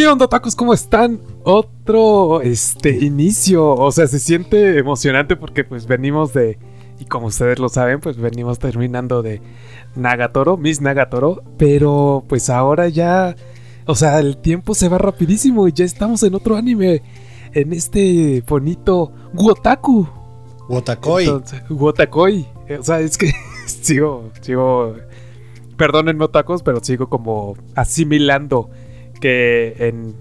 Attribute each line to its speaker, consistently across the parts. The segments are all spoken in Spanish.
Speaker 1: ¿Qué onda, tacos? ¿Cómo están? Otro este inicio. O sea, se siente emocionante porque pues venimos de. Y como ustedes lo saben, pues venimos terminando de Nagatoro, Miss Nagatoro. Pero pues ahora ya. O sea, el tiempo se va rapidísimo y ya estamos en otro anime. En este bonito Wotaku.
Speaker 2: Wotakoi.
Speaker 1: Entonces, Wotakoi. O sea, es que sigo, sigo. Perdónenme, tacos, pero sigo como asimilando que en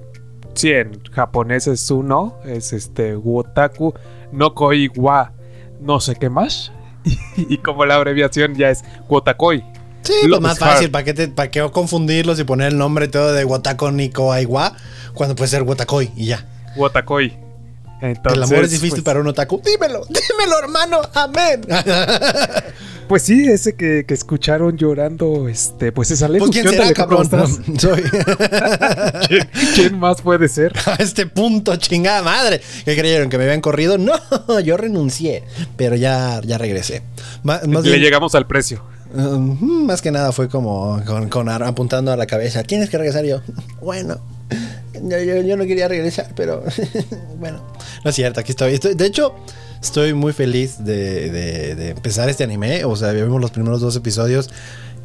Speaker 1: sí en japonés es uno es este wotaku no koi wa no sé qué más y, como la abreviación ya es wotakoi
Speaker 2: Sí, lo más fácil, ¿para qué, te, ¿para qué confundirlos y poner el nombre todo de Wataku Niko Aiwa cuando puede ser Watakoi y ya?
Speaker 1: Wotakoi. Entonces,
Speaker 2: el amor es difícil pues, para un otaku. Dímelo, dímelo, hermano. Amén.
Speaker 1: Pues sí, ese que, que, escucharon llorando, este, pues es Alejo.
Speaker 2: Pues quién será, cabrón. Soy.
Speaker 1: ¿Quién, ¿Quién, más puede ser?
Speaker 2: A este punto, chingada madre. ¿Qué creyeron? ¿Que me habían corrido? No, yo renuncié, pero ya, ya regresé.
Speaker 1: Más, más Le bien, llegamos al precio.
Speaker 2: Uh, más que nada fue como con, con, apuntando a la cabeza. Tienes que regresar yo. Bueno. Yo, yo, yo no quería regresar, pero bueno. No es cierto, aquí estoy. estoy de hecho, estoy muy feliz de, de, de, empezar este anime. O sea, vimos los primeros dos episodios.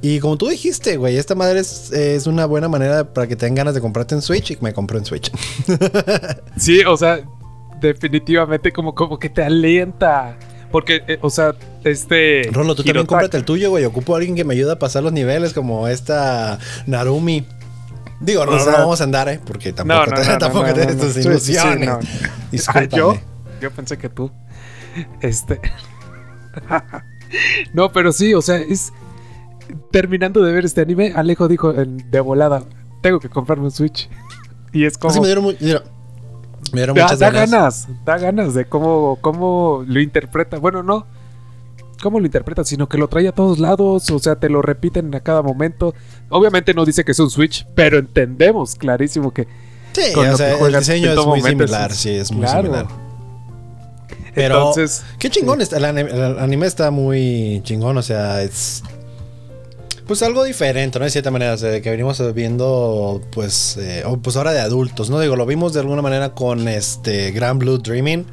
Speaker 2: Y como tú dijiste, güey, esta madre es, es, una buena manera para que tengan ganas de comprarte en Switch y me compré en Switch.
Speaker 1: sí, o sea, definitivamente como, como que te alienta. Porque, eh, o sea, este.
Speaker 2: Rolo, tú también cómprate el tuyo, güey. Ocupo a alguien que me ayude a pasar los niveles, como esta Narumi. Digo, no, no vamos a andar, ¿eh? Porque tampoco, te, tampoco tienes tus ilusiones.
Speaker 1: Sí, sí, ah, yo, yo pensé que tú. Este. no, pero sí, o sea, es. Terminando de ver este anime, Alejo dijo de volada: Tengo que comprarme un Switch. Y es como.
Speaker 2: Así me dieron, muy, mira, me dieron
Speaker 1: da,
Speaker 2: muchas
Speaker 1: da
Speaker 2: ganas.
Speaker 1: ganas. Da ganas de cómo, cómo lo interpreta. Bueno, no cómo lo interpreta, sino que lo trae a todos lados, o sea, te lo repiten a cada momento. Obviamente no dice que es un Switch, pero entendemos clarísimo que.
Speaker 2: Sí, o sea, el diseño es muy similar, es, sí, es muy claro. similar. Pero, Entonces, qué chingón está. El anime, el anime, está muy chingón, o sea, es. Pues algo diferente, ¿no? De cierta manera, sea, que venimos viendo, pues, eh, pues ahora de adultos, ¿no? Digo, lo vimos de alguna manera con este Grand Blue Dreaming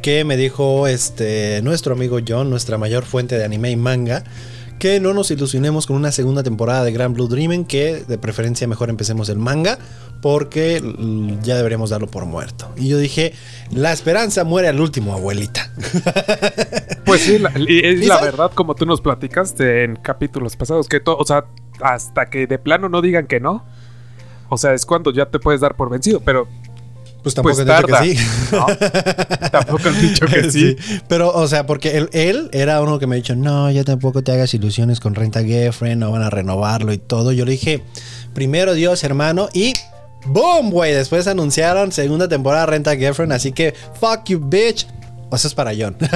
Speaker 2: que me dijo este nuestro amigo John, nuestra mayor fuente de anime y manga, que no nos ilusionemos con una segunda temporada de Grand Blue Dreaming, que de preferencia mejor empecemos el manga, porque ya deberíamos darlo por muerto. Y yo dije, la esperanza muere al último, abuelita.
Speaker 1: Pues sí, la, y es ¿Y la verdad, como tú nos platicaste en capítulos pasados, que todo, o sea, hasta que de plano no digan que no. O sea, es cuando ya te puedes dar por vencido, pero
Speaker 2: pues tampoco pues han dicho que sí.
Speaker 1: No, tampoco han dicho que sí.
Speaker 2: sí. Pero, o sea, porque él, él, era uno que me ha dicho, no, ya tampoco te hagas ilusiones con Renta Geffen, no van a renovarlo y todo. Yo le dije, primero Dios, hermano, y ¡boom, güey! Después anunciaron segunda temporada Renta Geffen, así que, fuck you, bitch. O sea, es para John.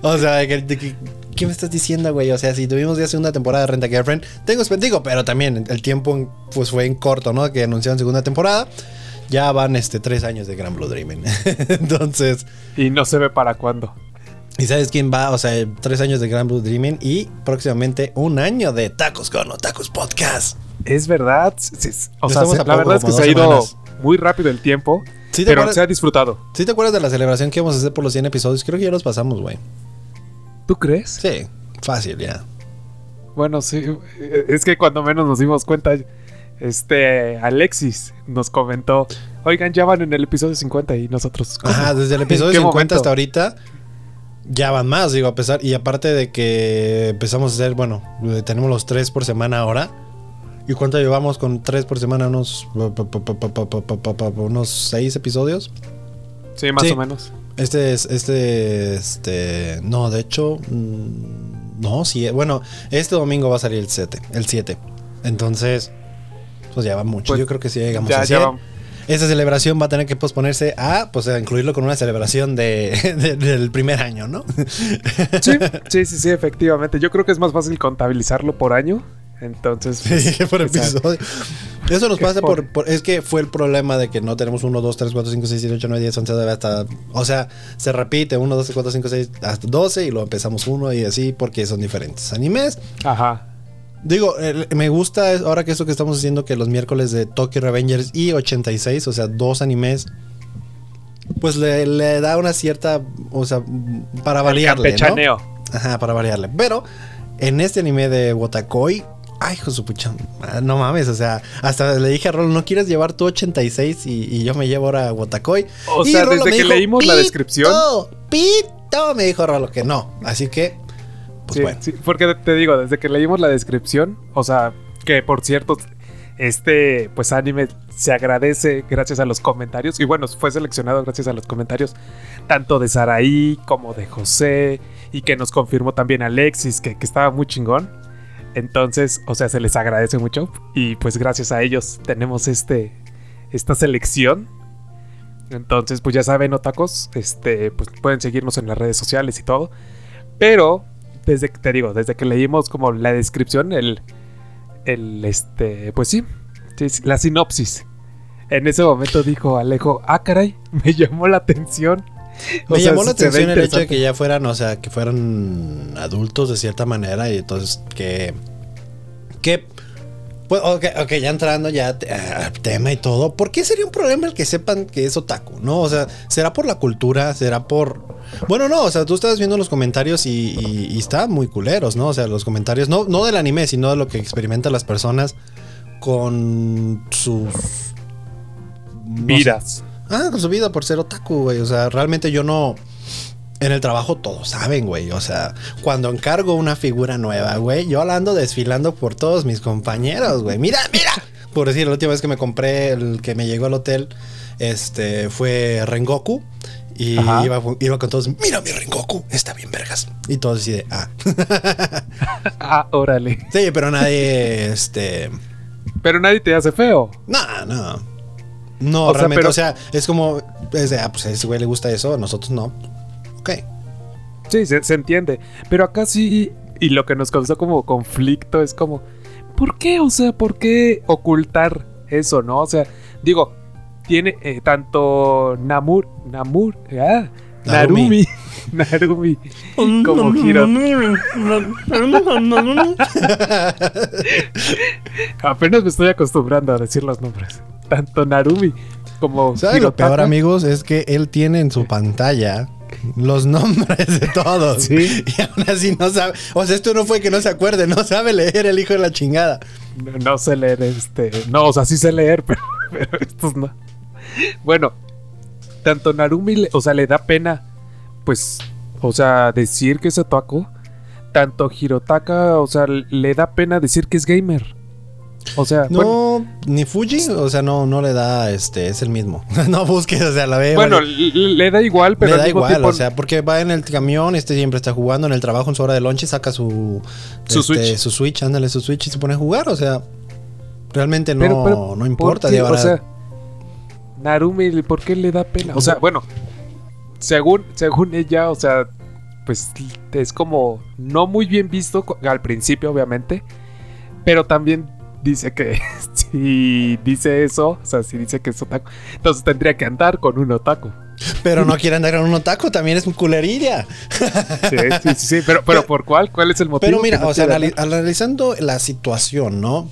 Speaker 2: o sea, que, que, ¿qué me estás diciendo, güey? O sea, si tuvimos ya segunda temporada de Renta Girlfriend, tengo digo, pero también el tiempo pues fue en corto, ¿no? Que anunciaron segunda temporada. Ya van este tres años de Gran Blue Dreaming. Entonces.
Speaker 1: Y no se ve para cuándo.
Speaker 2: ¿Y sabes quién va? O sea, tres años de Gran Blue Dreaming y próximamente un año de Tacos con Tacos Podcast.
Speaker 1: Es verdad. Sí, o sea, se, la verdad es que se ha ido semanas. muy rápido el tiempo. ¿Sí pero acuerdas? se ha disfrutado.
Speaker 2: ¿Sí te acuerdas de la celebración que íbamos a hacer por los 100 episodios? Creo que ya los pasamos, güey.
Speaker 1: ¿Tú crees?
Speaker 2: Sí, fácil, ya.
Speaker 1: Bueno, sí. Es que cuando menos nos dimos cuenta, este Alexis nos comentó, oigan, ya van en el episodio 50 y nosotros...
Speaker 2: ¿cómo? Ajá, desde el episodio 50 momento? hasta ahorita ya van más, digo, a pesar, y aparte de que empezamos a hacer, bueno, tenemos los tres por semana ahora. ¿Y cuánto llevamos con tres por semana? Unos, unos seis episodios.
Speaker 1: Sí, más sí. o menos.
Speaker 2: Este es, este, este, no, de hecho, mmm, no, sí, bueno, este domingo va a salir el 7, el 7. Entonces, pues ya va mucho. Pues Yo creo que sí llegamos
Speaker 1: ya,
Speaker 2: a 100. Esa celebración va a tener que posponerse a, pues, a incluirlo con una celebración de, de, del primer año, ¿no?
Speaker 1: Sí, sí, sí, sí, efectivamente. Yo creo que es más fácil contabilizarlo por año Entonces.
Speaker 2: sí, por episodio. Eso nos pasa por, Es que fue el problema de que no tenemos 1, 2, 3, 4, 5, 6, 7, 8, 9, 10, 11, hasta. O sea, se repite 1, 2, 3, 4, 5, 6, hasta 12 y luego empezamos 1 y así porque son diferentes animes.
Speaker 1: Ajá.
Speaker 2: Digo, me gusta ahora que eso que estamos haciendo, que los miércoles de Tokyo Revengers y 86, o sea, dos animes, pues le, da una cierta, o sea, para variarle. ¿no? Ajá, para variarle. Pero en este anime de Wotakoi, ay, su pucha, no mames, o sea, hasta le dije a Rolo, ¿no quieres llevar tu 86 y, yo me llevo ahora a Wotakoi?
Speaker 1: O sea, desde que leímos la descripción.
Speaker 2: Pito, me dijo Rolo que no. Así que pues bueno.
Speaker 1: sí, porque te digo, desde que leímos la descripción, o sea, que por cierto, este pues anime se agradece gracias a los comentarios y bueno, fue seleccionado gracias a los comentarios tanto de Saraí como de José y que nos confirmó también Alexis que, que estaba muy chingón. Entonces, o sea, se les agradece mucho y pues gracias a ellos tenemos este esta selección. Entonces, pues ya saben, otacos, este, pues pueden seguirnos en las redes sociales y todo. Pero desde que te digo, desde que leímos como la descripción, el, el este, pues sí, la sinopsis. En ese momento dijo Alejo, ah, caray, me llamó la atención.
Speaker 2: Me llamó la atención el hecho de que ya fueran, o sea, que fueran adultos de cierta manera y entonces que, que pues, ok, ya entrando ya al tema y todo, ¿por qué sería un problema el que sepan que es otaku? ¿No? O sea, ¿será por la cultura? ¿Será por...? Bueno, no, o sea, tú estabas viendo los comentarios y, y, estaban muy culeros, ¿no? O sea, los comentarios, no, no del anime, sino de lo que experimentan las personas con sus...
Speaker 1: Vidas.
Speaker 2: Ah, con su vida por ser otaku, güey. O sea, realmente yo no... En el trabajo todos saben, güey. O sea, cuando encargo una figura nueva, güey, yo la ando desfilando por todos mis compañeros, güey. Mira, mira. Por decir, la última vez que me compré el que me llegó al hotel, este, fue Rengoku. Y iba, iba, con todos, mira mi Rengoku, está bien vergas. Y todos así de, ah.
Speaker 1: ah, órale.
Speaker 2: Sí, pero nadie, este...
Speaker 1: Pero nadie te hace feo.
Speaker 2: No, no. No, realmente, o sea, es como, es de, ah, pues a ese güey le gusta eso, a nosotros no.
Speaker 1: Sí, se, entiende. Pero acá sí, y lo que nos causó como conflicto es como, ¿por qué? O sea, ¿por qué ocultar eso, no? O sea, digo, tiene eh, tanto Namur, Namur, ah, Narumi, Narumi, como Hiro. Apenas me estoy acostumbrando a decir los nombres. Tanto Narumi como
Speaker 2: ¿Sabes lo peor, amigos? Es que él tiene en su pantalla los nombres de todos. Sí. Y aún así no sabe. O sea, esto no fue que no se acuerde, no sabe leer el hijo de la chingada.
Speaker 1: No, sé leer este. No, o sea, sí sé leer, pero, estos no. Bueno, tanto Narumi, o sea, le da pena, pues, o sea, decir que es otaku. Tanto Hirotaka, o sea, le da pena decir que es gamer. O sea,
Speaker 2: no, ni Fuji, o sea, no, no le da, este, es el mismo. no busques, o sea, la ve.
Speaker 1: Bueno, le da igual, pero
Speaker 2: le da igual, o sea, porque va en el camión, este siempre está jugando en el trabajo en su hora de lunch y saca su,
Speaker 1: su este, Switch,
Speaker 2: su Switch, ándale su Switch y se pone a jugar, o sea, realmente no, no importa.
Speaker 1: o sea, Narumi, ¿por qué le da pena? O sea, bueno, según, según ella, o sea, pues es como no muy bien visto al principio, obviamente, pero también dice que si dice eso, o sea, si dice que es otaku, entonces tendría que andar con un otaku.
Speaker 2: Pero no quiere andar con un otaku, también es un culerilla.
Speaker 1: Sí, sí, sí, pero, pero ¿por cuál? ¿Cuál es el motivo?
Speaker 2: Pero mira, o sea, analizando la situación, ¿no?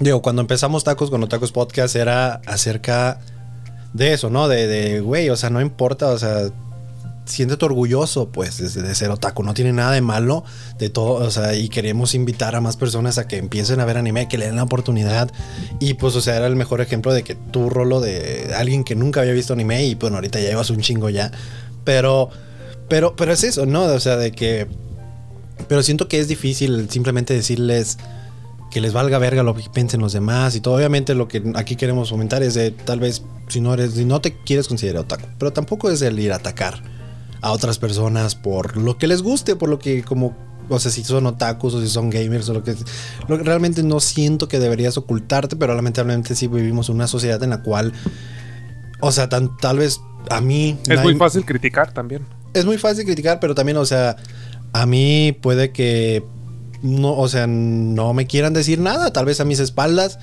Speaker 2: Digo, cuando empezamos Tacos con Otacos Podcast era acerca de eso, ¿no? De, de, güey, o sea, no importa, o sea, siéntete orgulloso, pues, de, ser otaku. No tiene nada de malo de todo, o sea, y queremos invitar a más personas a que empiecen a ver anime, que le den la oportunidad. Y pues, o sea, era el mejor ejemplo de que tu rolo de alguien que nunca había visto anime y bueno, ahorita ya llevas un chingo ya. Pero, pero, pero es eso, ¿no? O sea, de que. Pero siento que es difícil simplemente decirles que les valga verga lo que piensen los demás y todo. Obviamente lo que aquí queremos comentar es de tal vez si no eres, si no te quieres considerar otaku, pero tampoco es el ir a atacar a otras personas por lo que les guste, por lo que como, o sea, si son otakus o si son gamers o lo que... Lo realmente no siento que deberías ocultarte, pero lamentablemente sí vivimos en una sociedad en la cual, o sea, tan, tal vez a mí...
Speaker 1: Es muy fácil criticar también.
Speaker 2: Es muy fácil criticar, pero también, o sea, a mí puede que no, o sea, no me quieran decir nada, tal vez a mis espaldas.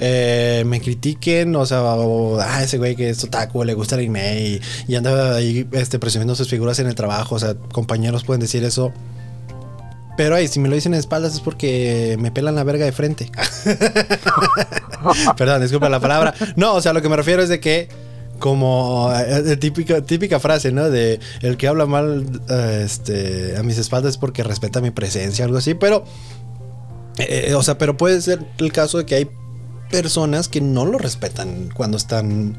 Speaker 2: Eh, me critiquen, o sea, ah, ese güey que es otaku, le gusta el anime y, anda ahí este, presumiendo sus figuras en el trabajo, o sea, compañeros pueden decir eso. Pero ahí, si me lo dicen en espaldas es porque me pelan la verga de frente. Perdón, disculpa la palabra. No, o sea, lo que me refiero es de que como eh, típica, típica frase, ¿no? De el que habla mal eh, este, a mis espaldas es porque respeta mi presencia, algo así, pero, eh, o sea, pero puede ser el caso de que hay personas que no lo respetan cuando están,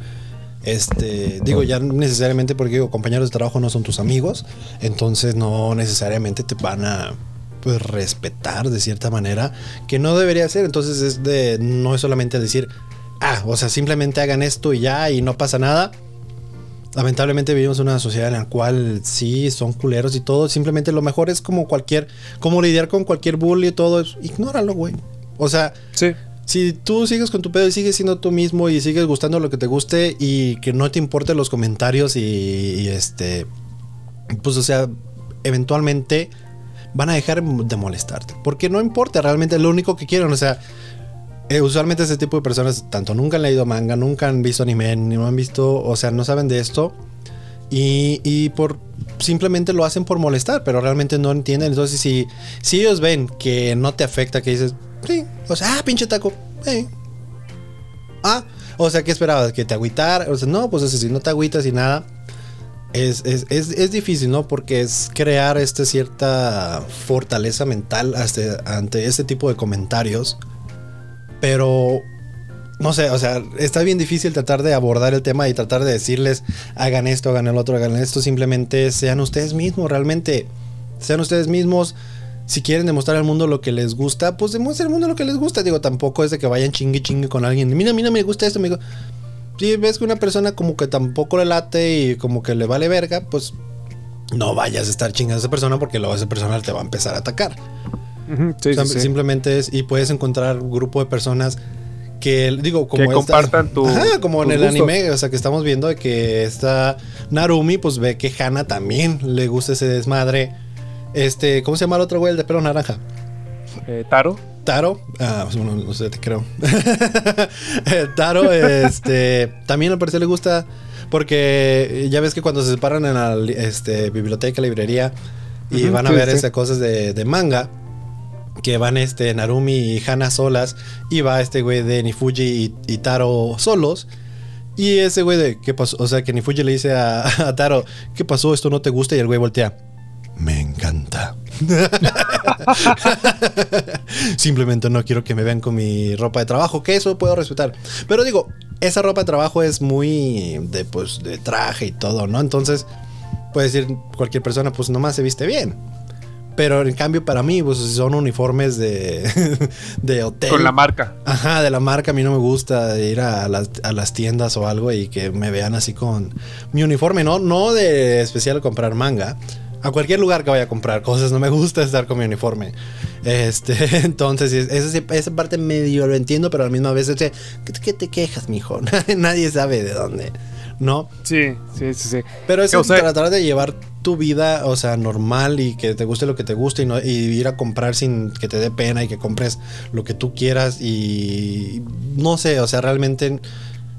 Speaker 2: este, digo, ya necesariamente porque digo, compañeros de trabajo no son tus amigos, entonces no necesariamente te van a pues respetar de cierta manera que no debería ser entonces es de no es solamente decir ah, o sea, simplemente hagan esto y ya y no pasa nada. Lamentablemente vivimos en una sociedad en la cual sí son culeros y todo. Simplemente lo mejor es como cualquier, como lidiar con cualquier bully y todo. Ignóralo, güey. O sea,
Speaker 1: sí.
Speaker 2: Si tú sigues con tu pedo y sigues siendo tú mismo y sigues gustando lo que te guste y que no te importen los comentarios y, y este, pues o sea, eventualmente van a dejar de molestarte. Porque no importa, realmente lo único que quieren, o sea, eh, usualmente ese tipo de personas tanto nunca han leído manga, nunca han visto anime, ni no han visto, o sea, no saben de esto. Y, por simplemente lo hacen por molestar, pero realmente no entienden. Entonces, si, si ellos ven que no te afecta, que dices, sí, o sea, ah, pinche taco. Ah, o sea, ¿qué esperabas? ¿Que te agüitara? O sea, no, pues si no te agüitas y nada. Es, es, es, difícil, ¿no? Porque es crear esta cierta fortaleza mental ante este tipo de comentarios pero no sé, o sea, está bien difícil tratar de abordar el tema y tratar de decirles, hagan esto, hagan el otro, hagan esto. Simplemente sean ustedes mismos, realmente. Sean ustedes mismos. Si quieren demostrar al mundo lo que les gusta, pues demuestren al mundo lo que les gusta. Digo, tampoco es de que vayan chingue chingue con alguien. Mira, mira, me gusta esto, amigo. Si ves que una persona como que tampoco le late y como que le vale verga, pues no vayas a estar chingando a esa persona porque luego esa persona te va a empezar a atacar. Simplemente es, y puedes encontrar un grupo de personas que, digo, como.
Speaker 1: Que compartan tu.
Speaker 2: como en el anime, o sea, que estamos viendo de que esta Narumi, pues ve que Hana también le gusta ese desmadre. Este, ¿cómo se llama el otro güey, el de pelo naranja?
Speaker 1: Eh, Taro.
Speaker 2: Taro, ah, pues, bueno, no sé, te creo. Taro, este, también al parecer le gusta porque ya ves que cuando se separan en la este, biblioteca, librería y van a ver esas cosas de, de manga, que van este Narumi y Hana solas y va este güey de Nifuji y, Taro solos. Y ese güey de, ¿qué pasó? O sea, que Nifuji le dice a, Taro, ¿qué pasó? ¿Esto no te gusta? Y el güey voltea. Simplemente no quiero que me vean con mi ropa de trabajo, que eso puedo respetar. Pero digo, esa ropa de trabajo es muy de, pues, de traje y todo, ¿no? Entonces, puede decir cualquier persona, pues nomás se viste bien. Pero en cambio, para mí, pues son uniformes de, de hotel.
Speaker 1: Con la marca.
Speaker 2: Ajá, de la marca. A mí no me gusta ir a las, a las, tiendas o algo y que me vean así con mi uniforme, ¿no? No de especial comprar manga. A cualquier lugar que vaya a comprar cosas, no me gusta estar con mi uniforme. Este, entonces, esa, esa parte medio lo entiendo, pero a la misma vez, ¿qué, qué te quejas, mijo? Nadie sabe de dónde. ¿no?
Speaker 1: Sí, sí, sí, sí.
Speaker 2: Pero es tratar de llevar tu vida, o sea, normal y que te guste lo que te guste y, no, y ir a comprar sin que te dé pena y que compres lo que tú quieras y no sé, o sea, realmente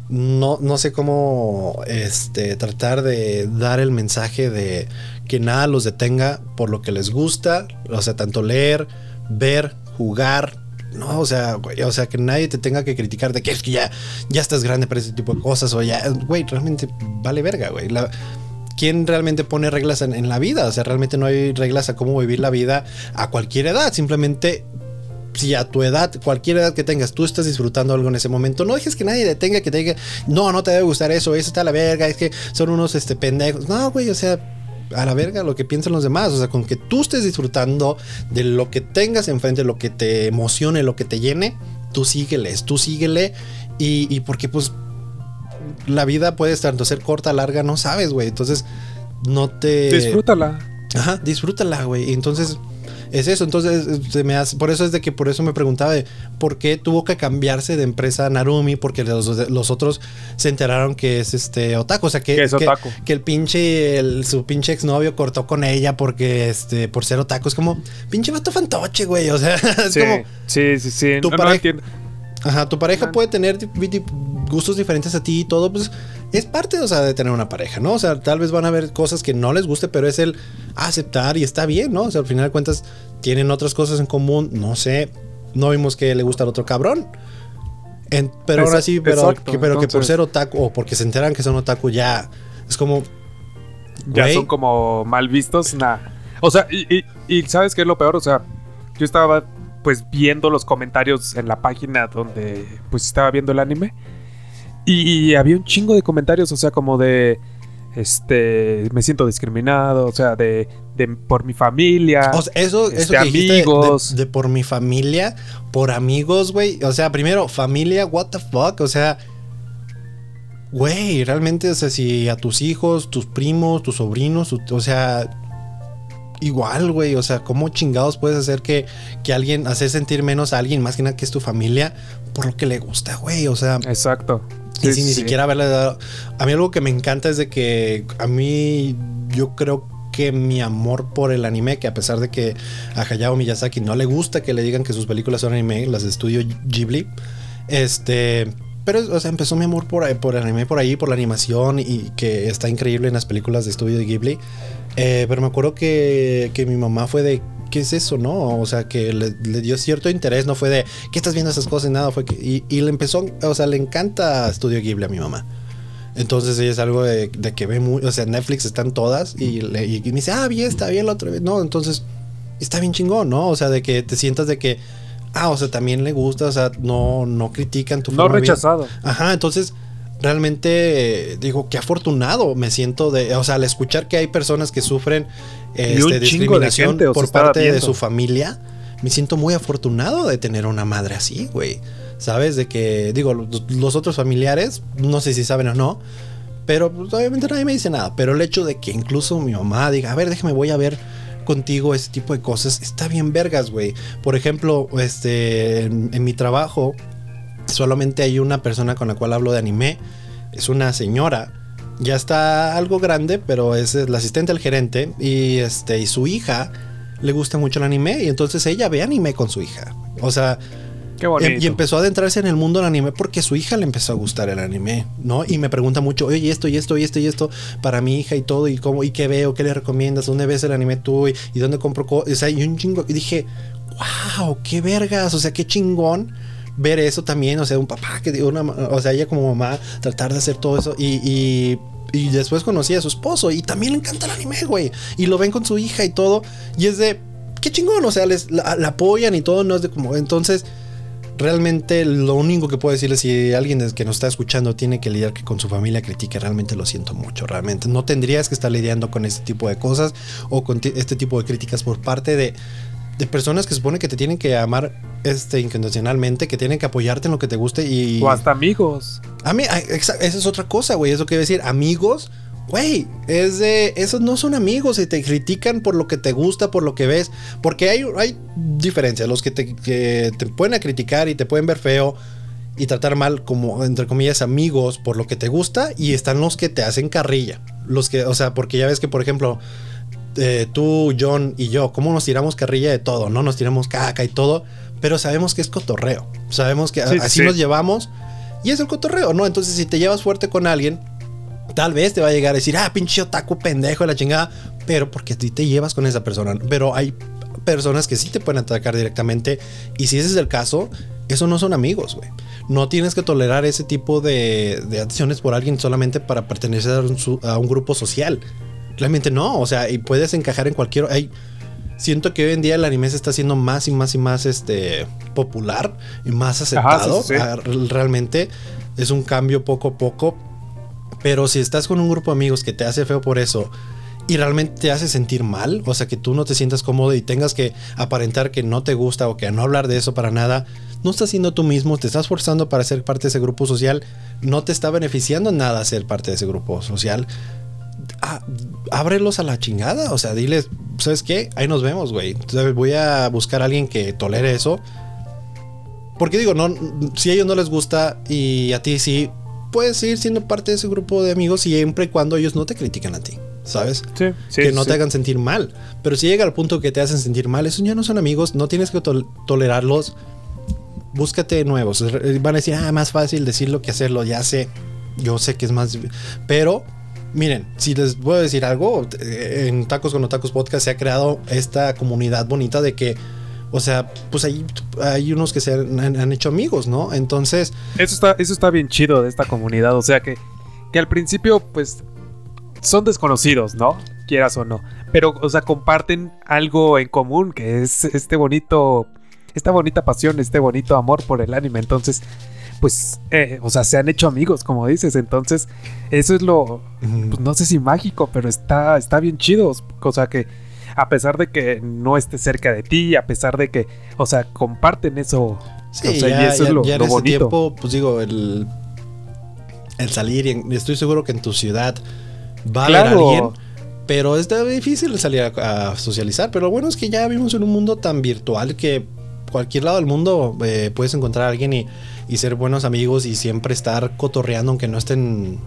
Speaker 2: no, no sé cómo este, tratar de dar el mensaje de que nada los detenga por lo que les gusta, o sea, tanto leer, ver, jugar, no, o sea, güey, o sea, que nadie te tenga que criticar de que es que ya, ya estás grande para ese tipo de cosas o ya, güey, realmente vale verga, güey. ¿Quién realmente pone reglas en, la vida? O sea, realmente no hay reglas a cómo vivir la vida a cualquier edad. Simplemente si a tu edad, cualquier edad que tengas, tú estás disfrutando algo en ese momento, no dejes que nadie detenga que te diga, no, no te debe gustar eso, eso está a la verga, es que son unos este, pendejos. No, güey, o sea, a la verga lo que piensan los demás. O sea, con que tú estés disfrutando de lo que tengas enfrente, lo que te emocione, lo que te llene, tú sígueles, tú síguele. Y, y porque pues la vida puede tanto ser corta, larga, no sabes, güey. Entonces, no te...
Speaker 1: Disfrútala.
Speaker 2: Ajá, disfrútala, güey. Entonces, es eso. Entonces, se me hace, por eso es de que por eso me preguntaba de por qué tuvo que cambiarse de empresa Narumi, porque los, otros se enteraron que es este otaku. O sea, que, que, el pinche, su pinche exnovio cortó con ella porque este, por ser otaku. Es como, pinche vato fantoche, güey. O sea, es como.
Speaker 1: Sí, sí, sí.
Speaker 2: Pareja, Ajá, tu pareja puede tener gustos diferentes a ti y todo, pues es parte, o sea, de tener una pareja, ¿no? O sea, tal vez van a haber cosas que no les guste, pero es el aceptar y está bien, ¿no? O sea, al final de cuentas tienen otras cosas en común, no sé, no vimos que le gusta al otro cabrón. pero ahora sí, pero, que, pero que por ser otaku o porque se enteran que son otaku ya es como...
Speaker 1: Ya son como mal vistos, nada. O sea, y, y ¿sabes qué es lo peor? O sea, yo estaba pues viendo los comentarios en la página donde pues estaba viendo el anime. Y, había un chingo de comentarios, o sea, como de este me siento discriminado, o sea, de, de por mi familia.
Speaker 2: O sea, eso, eso este, amigos. de, por mi familia, por amigos, güey. O sea, primero, familia, what the fuck. O sea, güey, realmente, o sea, si a tus hijos, tus primos, tus sobrinos, o sea, igual, güey. O sea, ¿cómo chingados puedes hacer que, que alguien, hacer sentir menos a alguien, más que nada que es tu familia, por lo que le gusta, güey? O sea.
Speaker 1: Exacto.
Speaker 2: y sin ni siquiera haberle dado. A mí algo que me encanta es de que a mí, yo creo que mi amor por el anime, que a pesar de que a Hayao Miyazaki no le gusta que le digan que sus películas son anime, las de estudio Ghibli, este. Pero, o sea, empezó mi amor por, por el anime por ahí, por la animación y que está increíble en las películas de estudio de Ghibli. Eh, pero me acuerdo que, que, mi mamá fue de, ¿qué es eso, no? O sea, que le, dio cierto interés, no fue de, ¿qué estás viendo esas cosas? Y nada, fue que, y, le empezó, o sea, le encanta Studio Ghibli a mi mamá. Entonces ella es algo de, que ve muy, o sea, Netflix están todas y, le, y me dice, ah, bien, está bien la otra vez. No, entonces está bien chingón, ¿no? O sea, de que te sientas de que, ah, o sea, también le gusta, o sea, no, no critican tu
Speaker 1: No rechazado.
Speaker 2: Ajá, entonces realmente digo que afortunado me siento de, o sea, al escuchar que hay personas que sufren este, discriminación por parte de su familia, me siento muy afortunado de tener una madre así, güey. ¿Sabes? De que, digo, los, otros familiares, no sé si saben o no, pero pues, obviamente nadie me dice nada. Pero el hecho de que incluso mi mamá diga, a ver, déjame, voy a ver contigo ese tipo de cosas, está bien vergas, güey. Por ejemplo, este, en mi trabajo, solamente hay una persona con la cual hablo de anime. Es una señora. Ya está algo grande, pero es la asistente del gerente. Y este. Y su hija le gusta mucho el anime. Y entonces ella ve anime con su hija. O sea. Qué em, y empezó a adentrarse en el mundo del anime porque su hija le empezó a gustar el anime, ¿no? Y me pregunta mucho, oye, y esto, y esto, y esto, y esto, para mi hija y todo, y cómo, y qué veo, qué le recomiendas, dónde ves el anime tú, y, dónde compro, o sea, y un chingo, y dije, wow, qué vergas, o sea, qué chingón ver eso también, o sea, un papá que una, o sea, ella como mamá, tratar de hacer todo eso y, y, después conocí a su esposo y también le encanta el anime, güey, y lo ven con su hija y todo, y es de, qué chingón, o sea, les la, apoyan y todo, no es de como, entonces, realmente lo único que puedo decirles si alguien que nos está escuchando tiene que lidiar con su familia critique, realmente lo siento mucho, realmente. No tendrías que estar lidiando con este tipo de cosas o con este tipo de críticas por parte de, de personas que supone que te tienen que amar este incondicionalmente, que tienen que apoyarte en lo que te guste y
Speaker 1: o hasta amigos.
Speaker 2: A mí esa es otra cosa, güey, eso quiere decir amigos. Güey, es de. Esos no son amigos y te critican por lo que te gusta, por lo que ves. Porque hay, hay diferencias. Los que te, que te pueden criticar y te pueden ver feo y tratar mal, como entre comillas, amigos por lo que te gusta. Y están los que te hacen carrilla. Los que, o sea, porque ya ves que, por ejemplo, eh, tú, John y yo, cómo nos tiramos carrilla de todo, ¿no? Nos tiramos caca y todo, pero sabemos que es cotorreo. Sabemos que así nos llevamos y es el cotorreo, ¿no? Entonces, si te llevas fuerte con alguien, tal vez te va a llegar a decir, ah, pinche otaku pendejo de la chingada, pero porque a ti te llevas con esa persona. Pero hay personas que sí te pueden atacar directamente y si ese es el caso, eso no son amigos, güey. No tienes que tolerar ese tipo de, de acciones por alguien solamente para pertenecer a un grupo social. Realmente no, o sea, y puedes encajar en cualquier... Hay, siento que hoy en día el anime se está haciendo más y más y más este, popular y más aceptado. Ah, realmente es un cambio poco a poco. Pero si estás con un grupo de amigos que te hace feo por eso y realmente te hace sentir mal, o sea, que tú no te sientas cómodo y tengas que aparentar que no te gusta o que no hablar de eso para nada, no estás siendo tú mismo, te estás forzando para ser parte de ese grupo social, no te está beneficiando nada ser parte de ese grupo social ah, ábrelos a la chingada. O sea, diles, ¿sabes qué? Ahí nos vemos, güey. Voy a buscar a alguien que tolere eso. Porque digo, no, si a ellos no les gusta y a ti sí, puedes seguir siendo parte de ese grupo de amigos siempre y cuando ellos no te critiquen a ti. ¿Sabes?
Speaker 1: Sí,
Speaker 2: que no te hagan sentir mal. Pero si llega al punto que te hacen sentir mal, esos ya no son amigos, no tienes que tolerarlos. Búscate nuevos. Van a decir, ah, más fácil decirlo que hacerlo, ya sé. Yo sé que es más. Pero Miren, si les voy a decir algo, eh, en Tacos con Tacos Podcast se ha creado esta comunidad bonita de que, o sea, pues hay, hay unos que se han, hecho amigos, ¿no? Entonces...
Speaker 1: Eso está, eso está bien chido de esta comunidad, o sea que, que al principio, pues, son desconocidos, ¿no? Quieras o no. Pero, o sea, comparten algo en común, que es este bonito, esta bonita pasión, este bonito amor por el anime. Entonces, pues, eh, o sea, se han hecho amigos, como dices. Entonces, eso es lo, pues, no sé si mágico, pero está, está bien chido. O sea, que a pesar de que no esté cerca de ti, a pesar de que, o sea, comparten eso.
Speaker 2: Sí, o sea, y eso es lo, ya en ese tiempo, pues digo, el, el salir, y estoy seguro que en tu ciudad va a haber alguien. Pero está difícil salir a, socializar. Pero lo bueno es que ya vivimos en un mundo tan virtual que cualquier lado del mundo eh, puedes encontrar a alguien y y ser buenos amigos y siempre estar cotorreando aunque no estén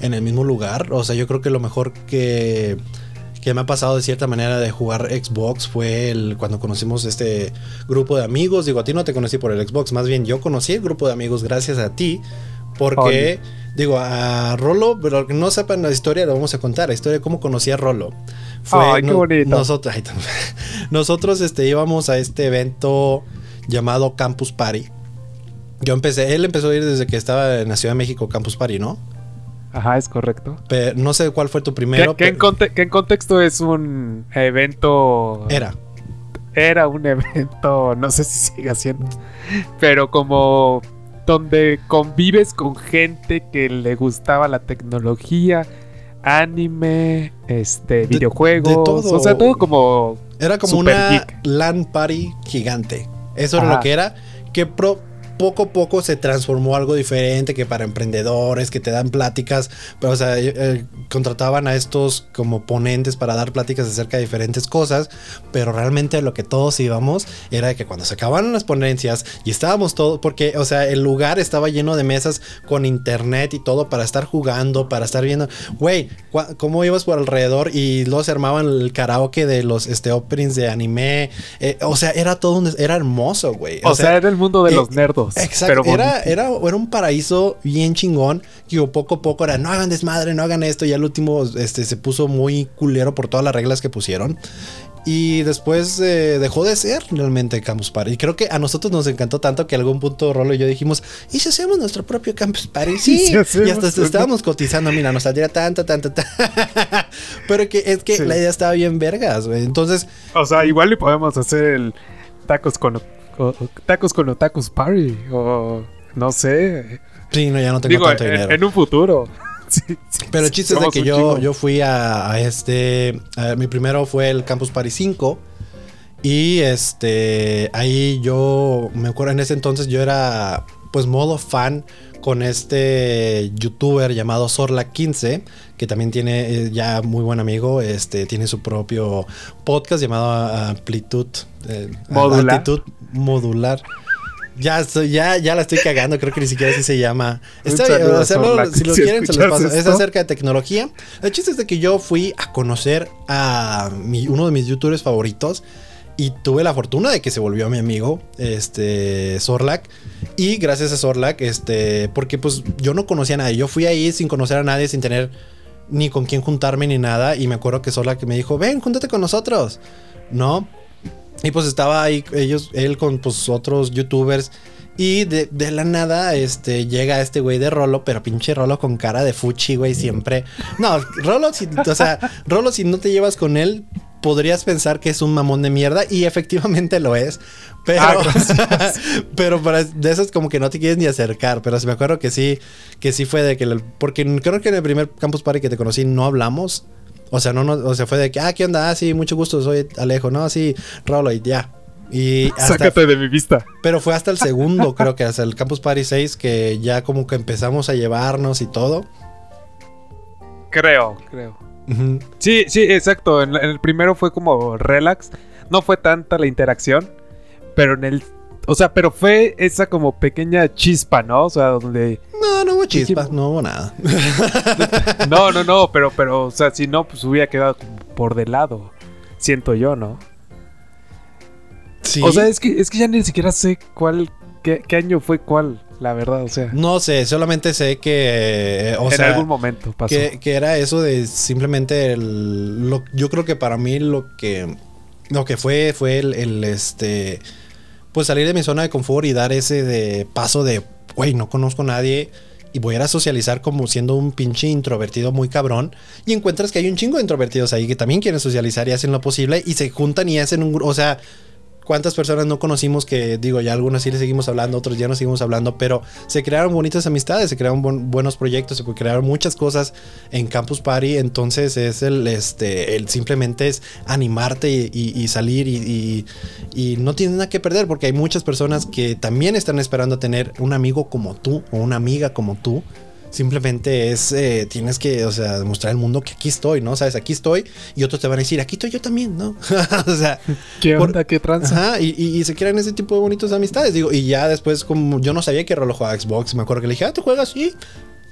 Speaker 2: en el mismo lugar. O sea, yo creo que lo mejor que, que me ha pasado de cierta manera de jugar Xbox fue el, cuando conocimos este grupo de amigos. Digo, a ti no te conocí por el Xbox, más bien yo conocí el grupo de amigos gracias a ti. Porque, digo, a Rolo, pero que no sepan la historia, lo vamos a contar. La historia de cómo conocí a Rolo.
Speaker 1: Fue qué bonito.
Speaker 2: Nosotros, nosotros este, íbamos a este evento llamado Campus Party yo empecé, él empezó a ir desde que estaba en la Ciudad de México, Campus Party, ¿no?
Speaker 1: Ajá, es correcto.
Speaker 2: Pero no sé cuál fue tu primero.
Speaker 1: ¿Qué, en, contexto es un evento?
Speaker 2: Era.
Speaker 1: Era un evento, no sé si sigue siendo, pero como donde convives con gente que le gustaba la tecnología, anime, este, videojuegos, todo. o sea, todo como
Speaker 2: era como una LAN party gigante. Eso era lo que era que pro poco a poco se transformó algo diferente que para emprendedores que te dan pláticas, pero o sea, eh, eh, contrataban a estos como ponentes para dar pláticas acerca de diferentes cosas, pero realmente lo que todos íbamos era de que cuando se acababan las ponencias y estábamos todos, porque o sea, el lugar estaba lleno de mesas con internet y todo para estar jugando, para estar viendo, güey, ¿cómo ibas por alrededor y luego se armaban el karaoke de los este, openings de anime? Eh, o sea, era todo un, era hermoso, güey.
Speaker 1: O, sea, era el mundo de los nerdos.
Speaker 2: Exacto. era, era, era, un paraíso bien chingón. Que poco a poco era, no hagan desmadre, no hagan esto. Y al último este, se puso muy culero por todas las reglas que pusieron. Y después eh, dejó de ser realmente Campus Party. Y creo que a nosotros nos encantó tanto que a algún punto Rolo y yo dijimos, ¿y si hacemos nuestro propio Campus Party? Sí. y hasta estábamos cotizando, mira, nos saldría tanto, tanto, tanto. Pero que es que la idea estaba bien vergas, güey. Entonces...
Speaker 1: O sea, igual le podemos hacer el tacos con tacos con Otakus Party, o no sé.
Speaker 2: Sí, no, ya no tengo tanto dinero.
Speaker 1: En un futuro.
Speaker 2: Pero el chiste es de que yo, yo fui a, este. mi primero fue el Campus Party 5. Y este. Ahí yo. Me acuerdo en ese entonces yo era. Pues modo fan con este youtuber llamado Sorla15, que también tiene eh, ya muy buen amigo, este tiene su propio podcast llamado Amplitud
Speaker 1: eh.
Speaker 2: Modular. Ya, ya, ya la estoy cagando, creo que ni siquiera así se llama. Está bien, si lo quieren, se los paso. Es acerca de tecnología. El chiste es de que yo fui a conocer a uno de mis youtubers favoritos y tuve la fortuna de que se volvió mi amigo, este, Sorlac. Y gracias a Sorlac, este, porque pues yo no conocía a nadie. Yo fui ahí sin conocer a nadie, sin tener ni con quién juntarme ni nada. Y me acuerdo que Sorlac me dijo, ven, júntate con nosotros, ¿no? Y pues estaba ahí ellos, él con pues otros youtubers. Y de, de, la nada, este, llega este güey de Rolo, pero pinche Rolo con cara de fuchi, güey, siempre. No, Rolo, si, o sea, Rolo, si no te llevas con él, podrías pensar que es un mamón de mierda y efectivamente lo es. Pero, ah, pero para, de eso es como que no te quieres ni acercar. Pero sí me acuerdo que sí, que sí fue de que, porque creo que en el primer Campus Party que te conocí no hablamos. O sea, no, no, o sea, fue de que, ah, ¿qué onda? Ah, sí, mucho gusto, soy Alejo. No, sí, Rolo y ya. Y
Speaker 1: Sácate de mi vista.
Speaker 2: Pero fue hasta el segundo, creo que hasta el Campus Party 6 que ya como que empezamos a llevarnos y todo.
Speaker 1: Creo, creo. Sí, sí, exacto. En, el primero fue como relax. No fue tanta la interacción. Pero en el. O sea, pero fue esa como pequeña chispa, ¿no? O sea, donde.
Speaker 2: No, no hubo chispa, no hubo nada.
Speaker 1: no, no, no, pero, pero, o sea, si no, pues hubiera quedado por de lado. Siento yo, ¿no? Sí. O sea, es que, es que ya ni siquiera sé cuál. Qué, año fue cuál, la verdad, o sea.
Speaker 2: No sé, solamente sé que.
Speaker 1: Eh, o en algún momento pasó.
Speaker 2: Que, era eso de simplemente. El, lo, yo creo que para mí lo que. Lo que fue, fue el, el este. Pues salir de mi zona de confort y dar ese de paso de. Güey, no conozco a nadie y voy a ir a socializar como siendo un pinche introvertido muy cabrón y encuentras que hay un chingo de introvertidos ahí que también quieren socializar y hacen lo posible y se juntan y hacen un... O sea, cuántas personas no conocimos que, digo, ya algunas sí le seguimos hablando, otros ya no seguimos hablando, pero se crearon bonitas amistades, se crearon buenos proyectos, se crearon muchas cosas en Campus Party, entonces es el, este, el simplemente es animarte y, salir y, y, no tienes nada que perder porque hay muchas personas que también están esperando tener un amigo como tú o una amiga como tú Simplemente es, eh, tienes que, o sea, demostrar al mundo que aquí estoy, ¿no? Sabes, aquí estoy y otros te van a decir, aquí estoy yo también, ¿no? o sea,
Speaker 1: ¿qué onda? ¿Qué tranza?
Speaker 2: Ajá, y, se crean ese tipo de bonitas amistades, digo, y ya después, como yo no sabía que Rolo jugaba Xbox, me acuerdo que le dije, ah, ¿tú juegas? Sí.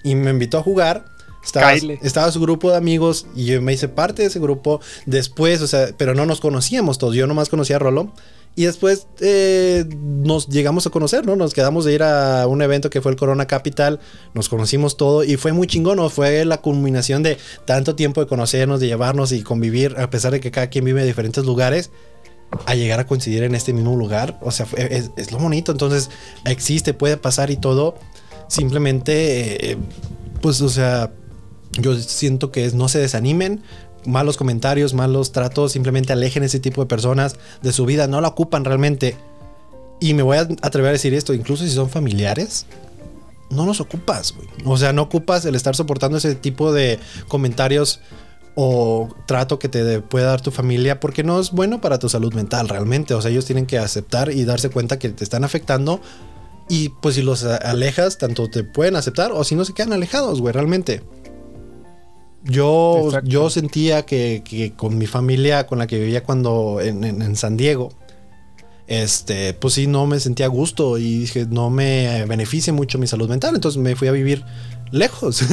Speaker 2: Y me invitó a jugar. Estaba, estaba, su grupo de amigos y yo me hice parte de ese grupo después, o sea, pero no nos conocíamos todos. Yo nomás conocía a Rolo. Y después eh, nos llegamos a conocer, ¿no? Nos quedamos de ir a un evento que fue el Corona Capital, nos conocimos todo y fue muy chingón, ¿no? Fue la culminación de tanto tiempo de conocernos, de llevarnos y convivir, a pesar de que cada quien vive en diferentes lugares, a llegar a coincidir en este mismo lugar. O sea, es, lo bonito, entonces existe, puede pasar y todo. Simplemente, eh, pues, o sea, yo siento que es no se desanimen, malos comentarios, malos tratos, simplemente alejen ese tipo de personas de su vida, no la ocupan realmente. Y me voy a atrever a decir esto, incluso si son familiares, no los ocupas, güey. O sea, no ocupas el estar soportando ese tipo de comentarios o trato que te pueda dar tu familia porque no es bueno para tu salud mental realmente. O sea, ellos tienen que aceptar y darse cuenta que te están afectando. Y pues si los alejas, tanto te pueden aceptar o si no se quedan alejados, güey, realmente. Yo, yo sentía que, con mi familia, con la que vivía cuando en, San Diego, este, pues sí, no me sentía a gusto y dije, no me beneficia mucho mi salud mental. Entonces me fui a vivir lejos.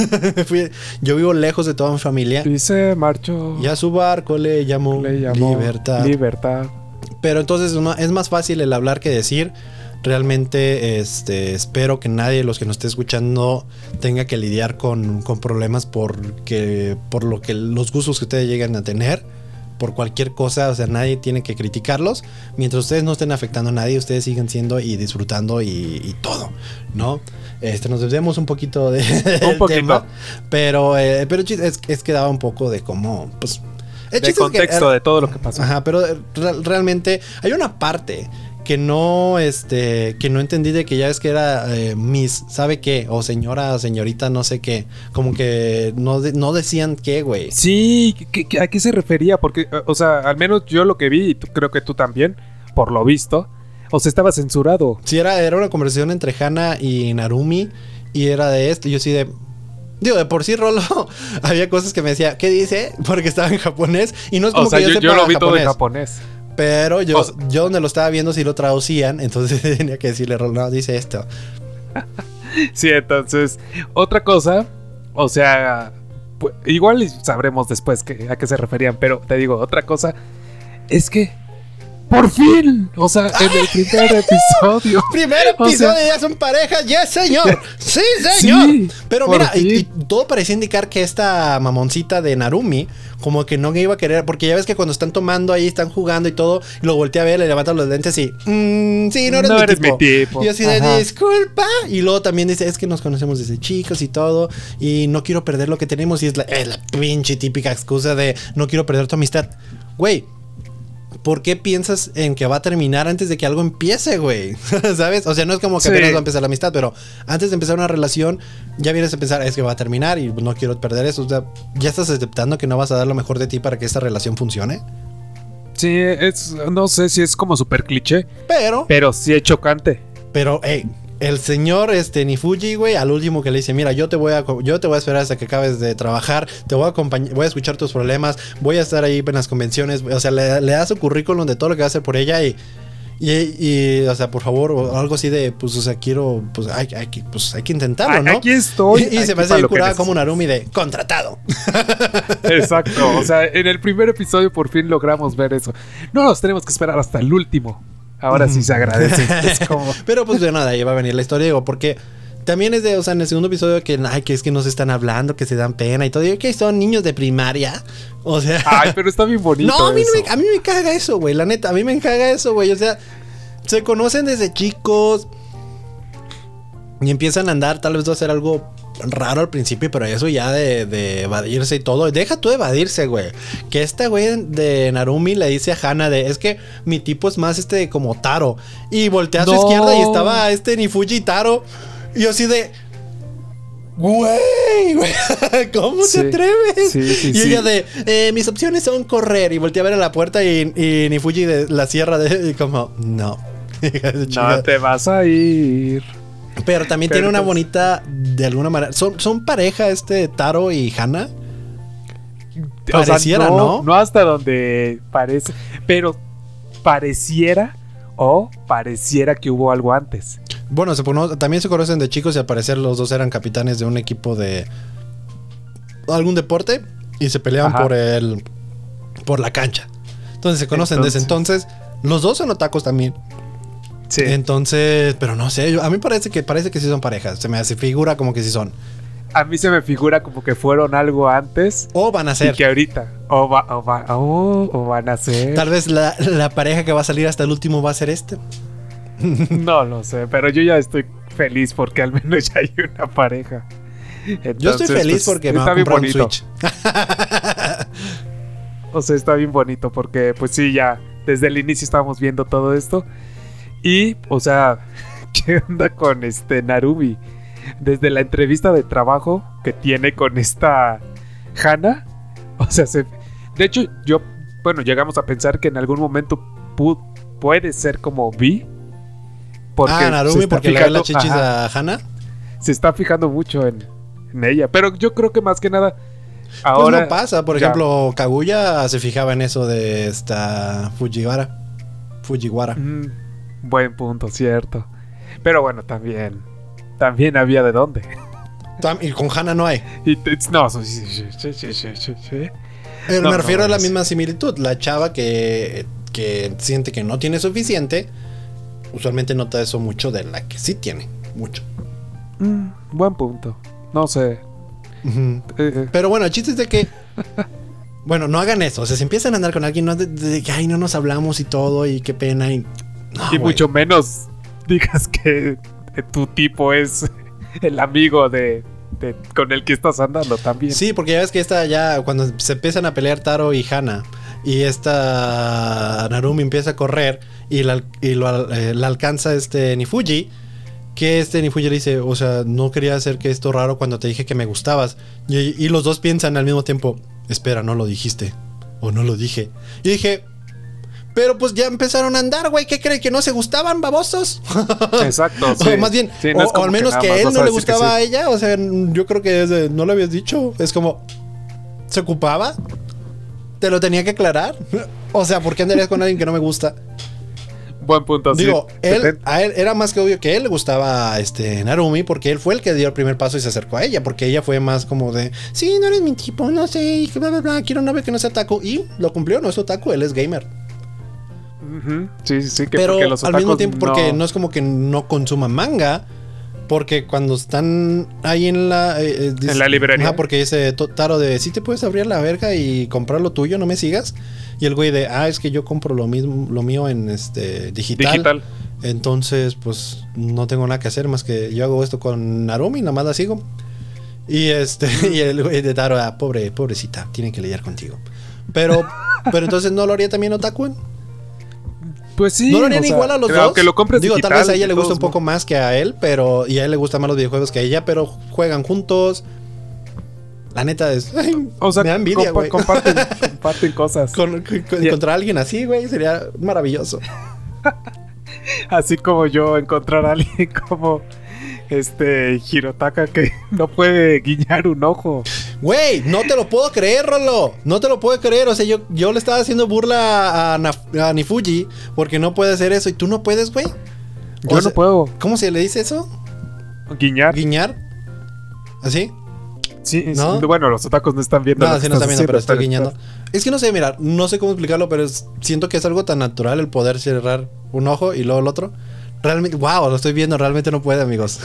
Speaker 2: yo vivo lejos de toda mi familia.
Speaker 1: Y se marchó.
Speaker 2: Y a su barco le llamó, le llamó libertad.
Speaker 1: Libertad.
Speaker 2: Pero entonces es más fácil el hablar que decir. Realmente este, espero que nadie de los que nos esté escuchando tenga que lidiar con, problemas porque, por lo que los gustos que ustedes lleguen a tener por cualquier cosa, o sea, nadie tiene que criticarlos. Mientras ustedes no estén afectando a nadie, ustedes siguen siendo y disfrutando y, todo, ¿no? Este, nos desviamos un poquito de, un tema, pero, eh, pero es, es que daba un poco de cómo, pues...
Speaker 1: El de contexto de todo lo que pasó.
Speaker 2: Ajá, pero realmente hay una parte que no, este, que no entendí de que ya es que era eh, Miss, ¿sabe qué? O señora, o señorita, no sé qué. Como que no, no decían qué, güey.
Speaker 1: Sí, ¿a qué se refería? Porque, eh, o sea, al menos yo lo que vi, y creo que tú también, por lo visto, o sea, estaba censurado.
Speaker 2: Sí, era, era una conversación entre Hana y Narumi, y era de esto, y yo sí de... Digo, de por sí, Rolo, había cosas que me decía, ¿qué dice? Porque estaba en japonés, y no es como o sea, que yo, yo, lo vi todo en japonés. Pero yo, yo donde lo estaba viendo si lo traducían, entonces tenía que decirle, no, dice esto.
Speaker 1: sí, entonces, otra cosa, o sea, igual sabremos después a qué se referían, pero te digo, otra cosa es que por fin. O sea, en el primer episodio.
Speaker 2: primer episodio ya son pareja. Yes, señor. Sí, señor. Pero mira, y, todo parecía indicar que esta mamoncita de Narumi, como que no iba a querer. Porque ya ves que cuando están tomando ahí, están jugando y todo. Y lo voltea a ver, le levanta los lentes y. Mmm, sí, no eres, mi, tipo. Y así de disculpa. Y luego también dice: Es que nos conocemos desde chicos y todo. Y no quiero perder lo que tenemos. Y es la, es la pinche típica excusa de no quiero perder tu amistad. Güey, ¿por qué piensas en que va a terminar antes de que algo empiece, güey? ¿Sabes? O sea, no es como que apenas va a empezar la amistad, pero antes de empezar una relación, ya vienes a pensar, es que va a terminar y no quiero perder eso. O sea, ya estás aceptando que no vas a dar lo mejor de ti para que esta relación funcione.
Speaker 1: Sí, es, no sé si es como súper cliché.
Speaker 2: Pero.
Speaker 1: Pero sí es chocante.
Speaker 2: Pero, hey, el señor este Nifuji, güey, al último que le dice, mira, yo te voy a yo te voy a esperar hasta que acabes de trabajar, te voy a acompañar, voy a escuchar tus problemas, voy a estar ahí en las convenciones, o sea, le, le da su currículum de todo lo que va a hacer por ella y y, o sea, por favor, o algo así de, pues, o sea, quiero, pues hay, hay, pues, hay que intentarlo, ¿no?
Speaker 1: Aquí estoy.
Speaker 2: Y, se me hace curada como un Arumi de contratado.
Speaker 1: Exacto. O sea, en el primer episodio por fin logramos ver eso. No nos tenemos que esperar hasta el último. Ahora sí se agradece.
Speaker 2: Pero pues de nada, ahí va a venir la historia, digo, porque también es de, o sea, en el segundo episodio que, ay, que es que no se están hablando, que se dan pena y todo. Y que son niños de primaria. O sea.
Speaker 1: Ay, pero está bien bonito.
Speaker 2: No, a mí, Me, a mí me caga eso, güey. La neta, a mí me caga eso, güey. O sea, se conocen desde chicos. Y empiezan a andar, tal vez va a ser algo raro al principio, pero eso ya de, evadirse y todo. Deja tú de evadirse, güey. Que esta güey de Narumi le dice a Hana de, es que mi tipo es más este como Taro. Y voltea a su izquierda y estaba este Nifuji Taro. Y yo así de. Güey, güey, ¿cómo se atreves? y ella de, eh, mis opciones son correr. Y volteé a ver a la puerta y, y ni Fuji de la sierra de, y como, no.
Speaker 1: no te vas a ir.
Speaker 2: Pero también tiene una bonita, de alguna manera. ¿Son, son pareja este Taro y Hana?
Speaker 1: Pareciera, no, no, hasta donde parece. Pero pareciera o pareciera que hubo algo antes.
Speaker 2: Bueno, se también se conocen de chicos y al parecer los dos eran capitanes de un equipo de algún deporte y se peleaban por el por la cancha. Entonces se conocen desde entonces. Los dos son otacos también. Sí. Entonces, pero no sé, a mí parece que parece que sí son parejas. Se me hace figura como que sí son.
Speaker 1: A mí se me figura como que fueron algo antes.
Speaker 2: O van a ser.
Speaker 1: Y que ahorita. O, o, van a ser.
Speaker 2: Tal vez la, la, pareja que va a salir hasta el último va a ser este.
Speaker 1: no lo sé, pero yo ya estoy feliz porque al menos ya hay una pareja.
Speaker 2: yo estoy feliz pues, porque me está bien bonito. Un Switch.
Speaker 1: o sea, está bien bonito porque pues sí, ya desde el inicio estábamos viendo todo esto. Y, o sea, ¿qué onda con este Narumi? Desde la entrevista de trabajo que tiene con esta Hana. O sea, se, de hecho, yo, bueno, llegamos a pensar que en algún momento puede ser como Vi
Speaker 2: ah, Narumi porque le la chichis a Hana.
Speaker 1: Se está fijando mucho en, ella. Pero yo creo que más que nada.
Speaker 2: Pues ahora. no pasa. Por ejemplo, Kaguya se fijaba en eso de esta Fujiwara. Fujiwara.
Speaker 1: Buen punto, cierto. Pero bueno, también. También había de dónde.
Speaker 2: Y con Hana no hay.
Speaker 1: no, sí, sí, sí, sí,
Speaker 2: Pero me refiero a la misma similitud. La chava que, que siente que no tiene suficiente usualmente nota eso mucho de la que sí tiene, mucho.
Speaker 1: Mm, buen punto. No sé.
Speaker 2: Eh, eh. Pero bueno, el chiste es de que. bueno, no hagan eso. O sea, si empiezan a andar con alguien, no de, que, ay, no nos hablamos y todo, y qué pena. Y,
Speaker 1: y mucho menos digas que, tu tipo es el amigo de, con el que estás andando también.
Speaker 2: Sí, porque ya ves que esta ya, cuando se empiezan a pelear Taro y Hana, y esta Narumi empieza a correr y la, eh, alcanza este Nifuji. Que este Nifuji le dice, o sea, no quería hacer que esto raro cuando te dije que me gustabas. Y, los dos piensan al mismo tiempo, espera, no lo dijiste. O no lo dije. Y dije, pero pues ya empezaron a andar, güey. ¿Qué creen? ¿Que no se gustaban, babosos?
Speaker 1: Exacto.
Speaker 2: o más bien, o, al menos que, él no le gustaba a ella. O sea, yo creo que no lo habías dicho. Es como, ¿se ocupaba? ¿Te lo tenía que aclarar? O sea, ¿por qué andarías con alguien que no me gusta?
Speaker 1: Buen punto,
Speaker 2: Digo, él, a él era más que obvio que él le gustaba este Narumi porque él fue el que dio el primer paso y se acercó a ella, porque ella fue más como de, sí, no eres mi tipo, no sé, bla, bla, bla, quiero una vez que no sea otaku. Y lo cumplió, no es otaku, él es gamer.
Speaker 1: Sí, sí, sí. Que
Speaker 2: Pero al mismo tiempo, porque no es como que no consuma manga, porque cuando están ahí en la...
Speaker 1: Eh, eh, en la librería.
Speaker 2: porque dice Taro de, si te puedes abrir la verga y comprar lo tuyo, no me sigas. Y el güey de, ah, es que yo compro lo mismo, lo mío en este digital. Digital. Entonces, pues no tengo nada que hacer más que yo hago esto con Narumi, nada más la sigo. Y este, y el güey de Taro, ah, pobre, pobrecita, tiene que lidiar contigo. Pero, pero entonces no lo haría también Otakuen.
Speaker 1: Pues sí.
Speaker 2: No lo harían igual a los dos.
Speaker 1: Que lo compres
Speaker 2: Digo, tal vez a ella le gusta un poco más que a él, pero. Y a él le gustan más los videojuegos que a ella, pero juegan juntos. La neta es.
Speaker 1: o sea, me da envidia, güey. Comparten, comparten, cosas.
Speaker 2: Con, Contra alguien así, güey, sería maravilloso.
Speaker 1: Así como yo encontrar a alguien como este Hirotaka que no puede guiñar un ojo.
Speaker 2: Güey, no te lo puedo creer, Rolo. No te lo puedo creer. O sea, yo, yo le estaba haciendo burla a, Nifuji porque no puede hacer eso y tú no puedes, güey.
Speaker 1: Yo no puedo.
Speaker 2: ¿Cómo se le dice eso?
Speaker 1: Guiñar.
Speaker 2: Guiñar. ¿Así?
Speaker 1: Sí, ¿No? bueno, los otacos no están viendo.
Speaker 2: No, sí no están viendo, pero estoy guiñando. Es que no sé, mira, no sé cómo explicarlo, pero siento que es algo tan natural el poder cerrar un ojo y luego el otro. Realmente, wow, lo estoy viendo, realmente no puede, amigos.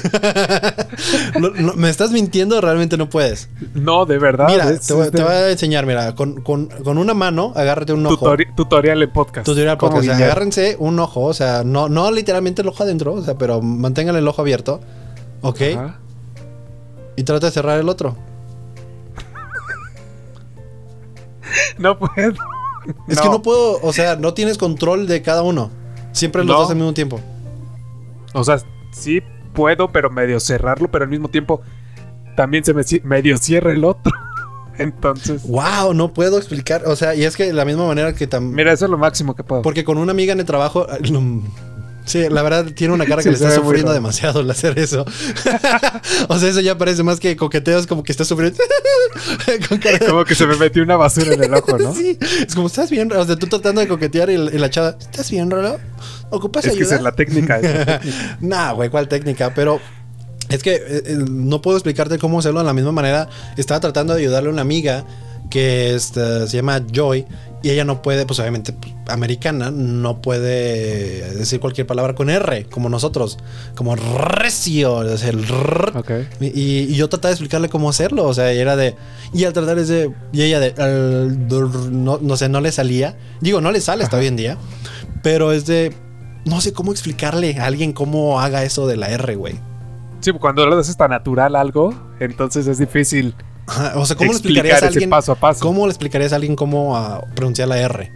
Speaker 2: ¿Me estás mintiendo? Realmente no puedes.
Speaker 1: No, de verdad.
Speaker 2: Mira, te, voy, a enseñar, mira, con, una mano, agárrate un ojo.
Speaker 1: tutorial en podcast.
Speaker 2: Tutorial podcast. agárrense un ojo, o sea, no, no literalmente el ojo adentro, o sea, pero mantengan el ojo abierto. ¿Ok? Y trata de cerrar el otro.
Speaker 1: no puedo.
Speaker 2: Es que no puedo, o sea, no tienes control de cada uno. Siempre los dos al mismo tiempo.
Speaker 1: O sea, sí puedo, pero medio cerrarlo, pero al mismo tiempo también se me medio cierra el otro. Entonces.
Speaker 2: Wow, no puedo explicar. O sea, y es que de la misma manera que también.
Speaker 1: Mira, eso es lo máximo que puedo.
Speaker 2: Porque con una amiga en el trabajo. Sí, la verdad tiene una cara que le está sufriendo demasiado al hacer eso. o sea, eso ya parece más que coqueteos, como que está sufriendo.
Speaker 1: Como que se me metió una basura en el ojo, ¿no?
Speaker 2: sí, es como, ¿estás bien? O sea, tú tratando de coquetear y, la chava, ¿estás bien, Rolo? ¿Ocupas
Speaker 1: es que esa es la técnica.
Speaker 2: nah, güey, ¿cuál técnica? Pero es que eh, eh, no puedo explicarte cómo hacerlo de la misma manera. Estaba tratando de ayudarle a una amiga que este, se llama Joy y ella no puede, pues obviamente pues, americana, no puede decir cualquier palabra con R, como nosotros, como recio, es el y, yo trataba de explicarle cómo hacerlo, o sea, y era de, y al tratar de, y ella de, no, sé, no le salía, digo, no le sale hasta hoy en día, pero es de, no sé cómo explicarle a alguien cómo haga eso de la R, güey.
Speaker 1: Sí, cuando lo haces tan natural algo, entonces es difícil.
Speaker 2: O sea, ¿cómo le explicarías a alguien paso a paso? ¿Cómo le explicarías a alguien cómo uh, pronunciar la R?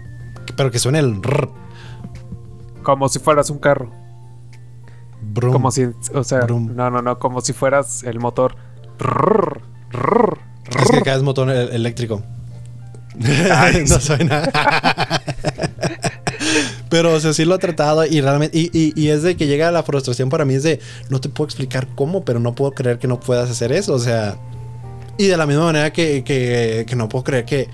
Speaker 2: Pero que suene el R.
Speaker 1: Como si fueras un carro. Brum, como si, o sea, no, no, no, como si fueras el motor.
Speaker 2: es que acá es motor eléctrico. no suena. Pero, o sea, sí lo he tratado y realmente. Y, es de que llega la frustración para mí, es de no te puedo explicar cómo, pero no puedo creer que no puedas hacer eso. O sea. Y de la misma manera que, que, no puedo creer que.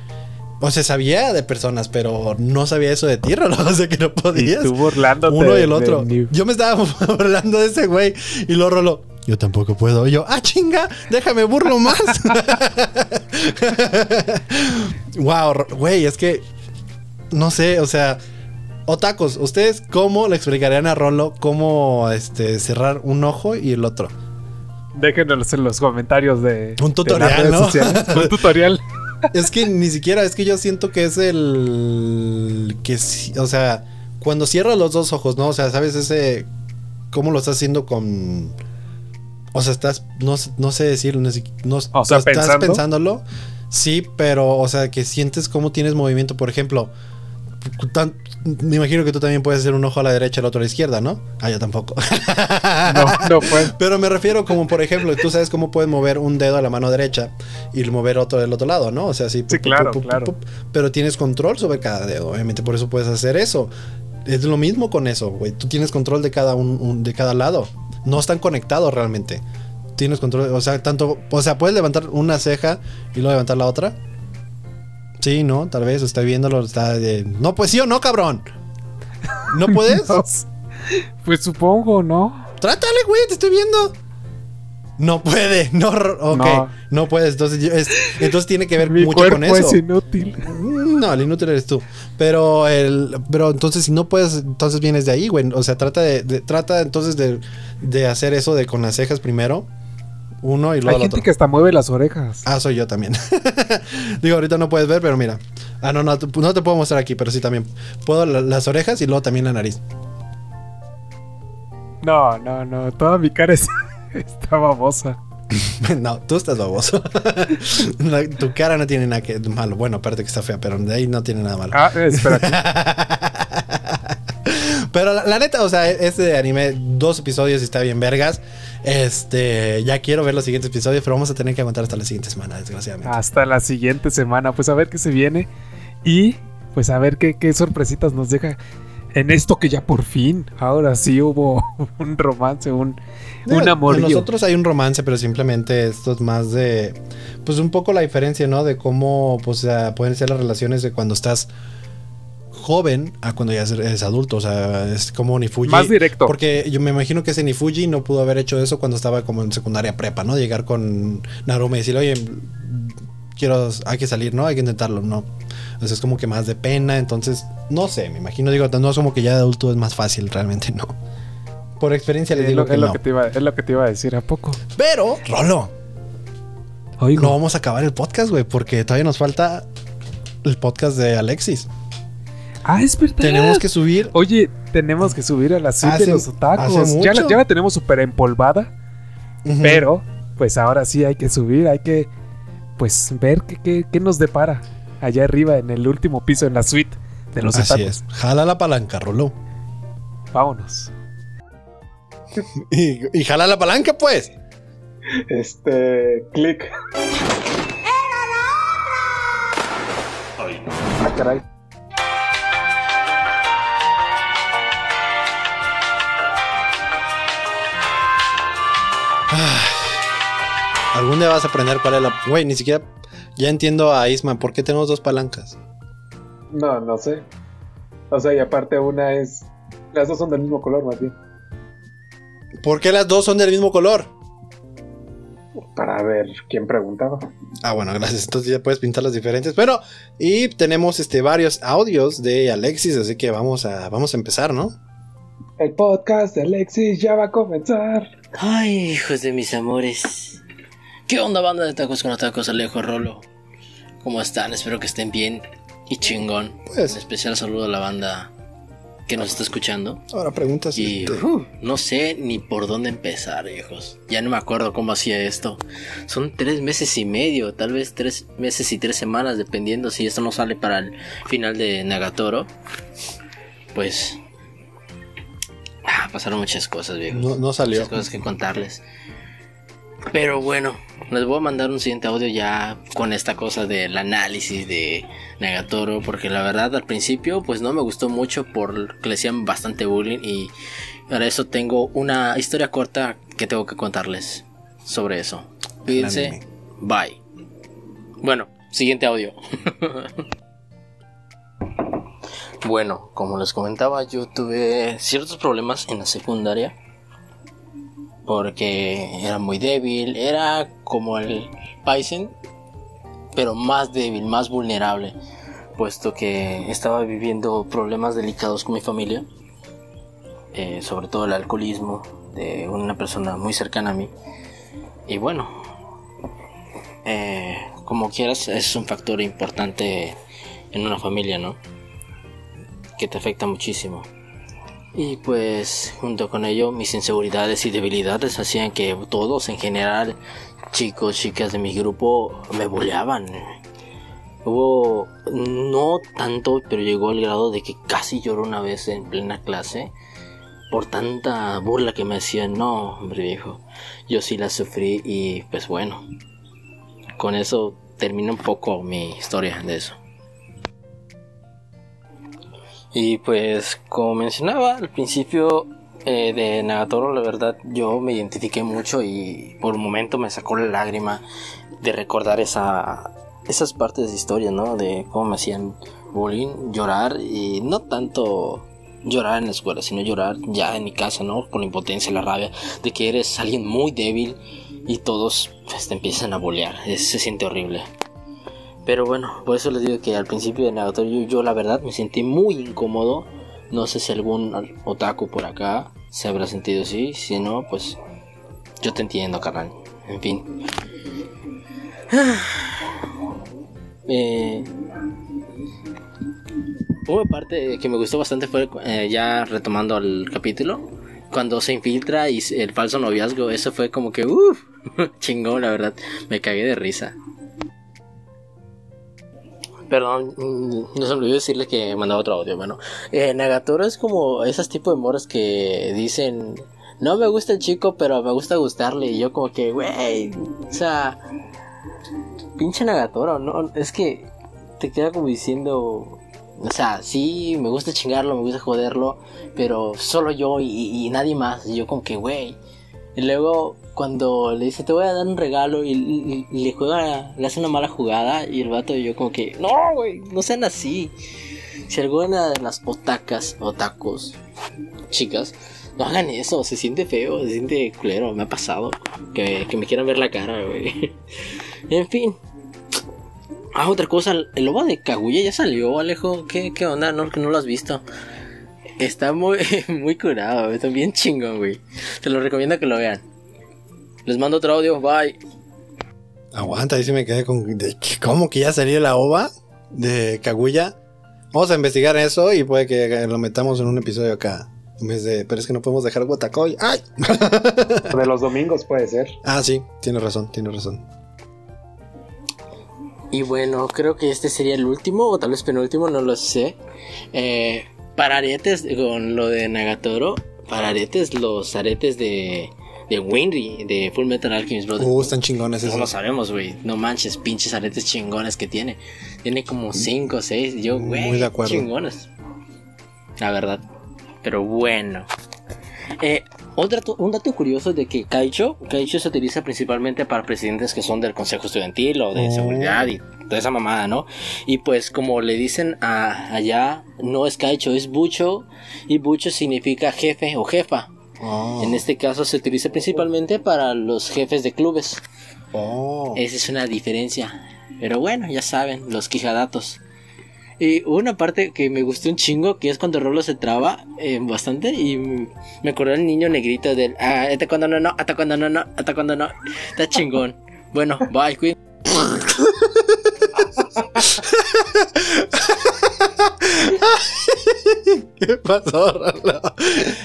Speaker 2: O sea, sabía de personas, pero no sabía eso de ti, Rolo. O sea, que no podías.
Speaker 1: Y tú burlándote.
Speaker 2: Uno y el otro. Yo me estaba burlando de ese güey. Y lo Rolo. Yo tampoco puedo. Y yo, ah, chinga, déjame burlo más. wow, güey, es que. No sé, o sea Otacos, ¿ustedes cómo le explicarían a Rolo cómo este, cerrar un ojo y el otro?
Speaker 1: Déjenos en los comentarios de.
Speaker 2: Un tutorial, ¿no?
Speaker 1: un tutorial.
Speaker 2: Es que ni siquiera, es que yo siento que es el. Que o sea, cuando cierras los dos ojos, ¿no? O sea, ¿sabes ese. ¿Cómo lo estás haciendo con. O sea, estás. No, no sé decirlo. No,
Speaker 1: o sea,
Speaker 2: estás pensándolo. Sí, pero, o sea, que sientes cómo tienes movimiento. Por ejemplo, me imagino que tú también puedes hacer un ojo a la derecha y el otro a la izquierda, ¿no? Ah, yo tampoco.
Speaker 1: no, no puedo.
Speaker 2: Pero me refiero como, por ejemplo, tú sabes cómo puedes mover un dedo a la mano derecha y mover otro del otro lado, ¿no? O sea,
Speaker 1: sí. Sí, claro, claro.
Speaker 2: Pero tienes control sobre cada dedo, obviamente, por eso puedes hacer eso. Es lo mismo con eso, güey. Tú tienes control de cada, un, de cada lado. No están conectados realmente. Tienes control, o sea, tanto, o sea, puedes levantar una ceja y luego levantar la otra Sí, no, tal vez está viéndolo, está de... No, pues sí o no, cabrón. ¿No puedes?
Speaker 1: pues supongo, ¿no?
Speaker 2: Trátale, güey, te estoy viendo. No puede, no, ok, no, puedes. Entonces, entonces tiene que ver mucho con eso.
Speaker 1: Es inútil.
Speaker 2: Mm, no, el inútil eres tú. Pero el, pero entonces si no puedes, entonces vienes de ahí, güey. O sea, trata de, trata entonces de, de, hacer eso de con las cejas primero uno y luego
Speaker 1: Hay gente que hasta mueve las orejas.
Speaker 2: Ah, soy yo también. Digo, ahorita no puedes ver, pero mira. Ah, no, no, no te puedo mostrar aquí, pero sí también. Puedo las orejas y luego también la nariz.
Speaker 1: No, no, no. Toda mi cara está babosa.
Speaker 2: no, tú estás baboso. tu cara no tiene nada que malo. Bueno, aparte que está fea, pero de ahí no tiene nada malo.
Speaker 1: Ah, espera.
Speaker 2: Pero la, neta, o sea, este anime, dos episodios y está bien vergas. Este, ya quiero ver los siguientes episodios, pero vamos a tener que aguantar hasta la siguiente semana, desgraciadamente.
Speaker 1: Hasta la siguiente semana, pues a ver qué se viene y pues a ver qué, sorpresitas nos deja en esto que ya por fin, ahora sí hubo un romance, un, un amor.
Speaker 2: nosotros hay un romance, pero simplemente esto es más de, pues un poco la diferencia, ¿no? De cómo, pues, pueden ser las relaciones de cuando estás joven a cuando ya eres adulto. O sea, es como Nifuji.
Speaker 1: Más directo.
Speaker 2: Porque yo me imagino que ese Nifuji no pudo haber hecho eso cuando estaba como en secundaria prepa, ¿no? Llegar con Narume y decirle, oye, quiero, hay que salir, ¿no? Hay que intentarlo, ¿no? Entonces es como que más de pena. Entonces, no sé, me imagino, digo, no es como que ya de adulto es más fácil, realmente no. Por experiencia le digo que
Speaker 1: es
Speaker 2: no.
Speaker 1: Lo que te iba, es lo que te iba a decir, ¿a poco?
Speaker 2: Pero, Rolo. No vamos a acabar el podcast, güey, porque todavía nos falta el podcast de Alexis.
Speaker 1: Ah, es verdad.
Speaker 2: Tenemos que subir.
Speaker 1: Oye, tenemos que subir a la suite de los otakus. Ya la, ya la, tenemos súper empolvada. Pero, pues ahora sí hay que subir, hay que pues ver qué, qué, nos depara allá arriba en el último piso en la suite de los
Speaker 2: Así es. Jala la palanca, Rolo.
Speaker 1: Vámonos.
Speaker 2: y, y jala la palanca, pues.
Speaker 1: Este. Clic. Ah, caray.
Speaker 2: Algún día vas a aprender cuál es la. Güey, ni siquiera. Ya entiendo a Isma, ¿por qué tenemos dos palancas?
Speaker 1: No, no sé. O sea, y aparte una es. Las dos son del mismo color, más bien.
Speaker 2: ¿Por qué las dos son del mismo color?
Speaker 1: Para ver quién preguntaba.
Speaker 2: Ah, bueno, gracias. Entonces ya puedes pintar las diferentes. Bueno, y tenemos este varios audios de Alexis, así que vamos a, vamos a empezar, ¿no?
Speaker 1: El podcast de Alexis ya va a comenzar.
Speaker 3: Ay, hijos de mis amores. ¿Qué onda, banda de tacos con tacos Alejo Rolo? ¿Cómo están? Espero que estén bien y chingón. Pues. Especial saludo a la banda que nos está escuchando.
Speaker 2: Ahora preguntas.
Speaker 3: Y
Speaker 2: este,
Speaker 3: uh, no sé ni por dónde empezar, hijos. Ya no me acuerdo cómo hacía esto. Son tres meses y medio, tal vez tres meses y tres semanas, dependiendo si esto no sale para el final de Nagatoro. Pues pasaron muchas cosas, viejo.
Speaker 2: No, no salió.
Speaker 3: Muchas cosas que contarles. Pero bueno, les voy a mandar un siguiente audio ya con esta cosa del análisis de Negatoro, porque la verdad al principio pues no me gustó mucho porque le hacían bastante bullying y para eso tengo una historia corta que tengo que contarles sobre eso. Cuídense, bye. Bueno, siguiente audio. Bueno, como les comentaba, yo tuve ciertos problemas en la secundaria. Porque era muy débil, era como el Paisen, pero más débil, más vulnerable. Puesto que estaba viviendo problemas delicados con mi familia. Eh, sobre todo el alcoholismo de una persona muy cercana a mí. Y bueno, eh, como quieras, es un factor importante en una familia, ¿no? Que te afecta muchísimo. Y pues junto con ello mis inseguridades y debilidades hacían que todos en general, chicos, chicas de mi grupo, me boleaban. Hubo no tanto, pero llegó al grado de que casi lloró una vez en plena clase por tanta burla que me hacían. No, hombre viejo, yo sí la sufrí y pues bueno, con eso termina un poco mi historia de eso. Y pues como mencionaba al principio eh, de Nagatoro, la verdad yo me identifiqué mucho y por un momento me sacó la lágrima de recordar esa, esas partes de historia, ¿no? De cómo me hacían bullying, llorar y no tanto llorar en la escuela, sino llorar ya en mi casa, ¿no? Con la impotencia, la rabia de que eres alguien muy débil y todos pues, te empiezan a bolear. se siente horrible. Pero bueno, por eso les digo que al principio de Nagatoro yo, la verdad me sentí muy incómodo. No sé si algún otaku por acá se habrá sentido así. Si no, pues yo te entiendo, carnal. En fin. Eh, una parte que me gustó bastante fue eh, ya retomando el capítulo. Cuando se infiltra y el falso noviazgo, eso fue como que, uff, chingón, la verdad. Me cagué de risa. Perdón, mm, no se olvidó decirle que mandaba otro audio. Bueno, eh, Nagatoro es como esos tipos de moros que dicen: No me gusta el chico, pero me gusta gustarle. Y yo, como que, güey, o sea, pinche Nagatoro, ¿no? Es que te queda como diciendo: O sea, sí, me gusta chingarlo, me gusta joderlo, pero solo yo y, nadie más. Y yo como que, güey. Y luego cuando le dice, te voy a dar un regalo y, le juega, le hace una mala jugada y el vato y yo como que, no, güey, no sean así. Si alguna de las otacas, otacos, chicas, no hagan eso, se siente feo, se siente culero, me ha pasado. Que, que me quieran ver la cara, güey. en fin, Ah, otra cosa, el lobo de Kaguya ya salió, Alejo. ¿Qué, qué onda? No, que no lo has visto. Está muy, muy curado, está bien chingón, güey. Te lo recomiendo que lo vean. Les mando otro audio, bye.
Speaker 2: Aguanta, ahí sí me quedé con. ¿Cómo que ya salió la ova de Kaguya? Vamos a investigar eso y puede que lo metamos en un episodio acá. En vez de. Pero es que no podemos dejar Watakoy. ¡Ay!
Speaker 1: De los domingos puede ser.
Speaker 2: Ah, sí, tienes razón, tienes razón.
Speaker 3: Y bueno, creo que este sería el último, o tal vez penúltimo, no lo sé. Eh, para aretes, con lo de Nagatoro, para aretes, los aretes de, de Winry, de Full Metal Alchemist
Speaker 2: Brother. Uh, están chingones
Speaker 3: esos. No lo sabemos, güey. No manches, pinches aretes chingones que tiene. Tiene como 5 o 6. Yo, güey. Muy de acuerdo. Chingones. La verdad. Pero bueno. Eh, un dato curioso de que Kaicho, Kaicho se utiliza principalmente para presidentes que son del Consejo Estudiantil o de oh. seguridad y toda esa mamada, ¿no? Y pues como le dicen allá, no es Kaicho, es Bucho y Bucho significa jefe o jefa. Oh. En este caso se utiliza principalmente para los jefes de clubes. Oh. Esa es una diferencia. Pero bueno, ya saben, los quijadatos. Y una parte que me gustó un chingo, que es cuando Rolo se traba eh, bastante. Y me acordé del niño negrito del. Ah, hasta cuando no, no, hasta cuando no, no, hasta cuando no. Está chingón. Bueno, bye, Queen.
Speaker 2: ¿Qué pasó, Rolo?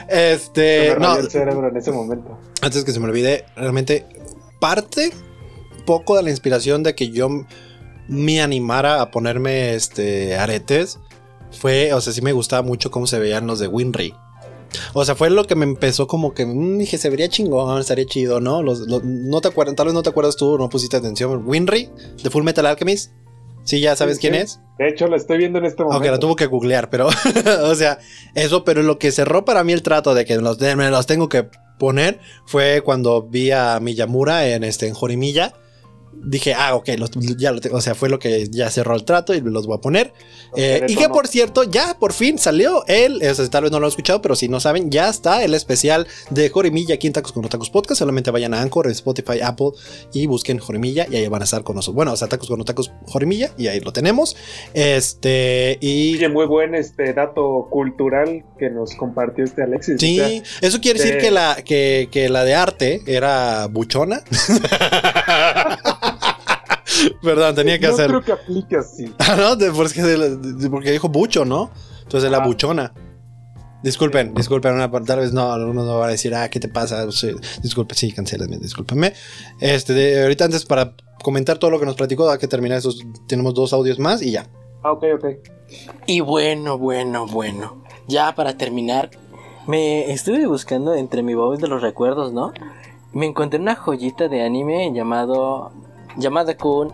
Speaker 2: Este.
Speaker 1: no. el cerebro en ese momento.
Speaker 2: Antes que se me olvide, realmente parte poco de la inspiración de que yo me animara a ponerme este aretes fue, o sea, sí me gustaba mucho cómo se veían los de Winry. O sea, fue lo que me empezó como que mm, dije, se vería chingón, estaría chido, ¿no? Los, no te acuerdas, tal vez no te acuerdas tú, no pusiste atención. Winry, de Full Metal Alchemist. Sí, ya sabes quién es.
Speaker 1: De hecho, lo estoy viendo en este momento.
Speaker 2: Aunque lo tuvo que googlear, pero, o sea, eso, pero lo que cerró para mí el trato de que los, me los tengo que poner fue cuando vi a Miyamura en este en Jorimilla dije, ah, ok, ya lo o sea, fue lo que ya cerró el trato y los voy a poner. Eh, y que por cierto, ya por fin salió el, o sea, tal vez no lo han escuchado, pero si no saben, ya está el especial de Jorimilla aquí en Tacos con Otacos Podcast. Solamente vayan a Anchor, Spotify, Apple y busquen Jorimilla y ahí van a estar con nosotros. Bueno, o sea, Tacos con Otacos Jorimilla y ahí lo tenemos. Este, y.
Speaker 1: muy buen este dato cultural que nos compartió este Alexis.
Speaker 2: Sí, eso quiere decir que la, que, que la de arte era buchona. Perdón, tenía que hacer.
Speaker 1: No creo que aplique así.
Speaker 2: Ah, no, porque, dijo bucho, ¿no? Entonces la ah. buchona. Disculpen, disculpen, tal vez no, algunos no van a decir, ah, ¿qué te pasa? disculpen, sí, cancelenme, discúlpenme. Este, ahorita antes para comentar todo lo que nos platicó, hay que terminar esos, tenemos dos audios más y ya.
Speaker 1: Ah, ok, ok.
Speaker 3: Y bueno, bueno, bueno. Ya para terminar, me estuve buscando entre mi baúl de los recuerdos, ¿no? Me encontré una joyita de anime llamado Llamada Kun,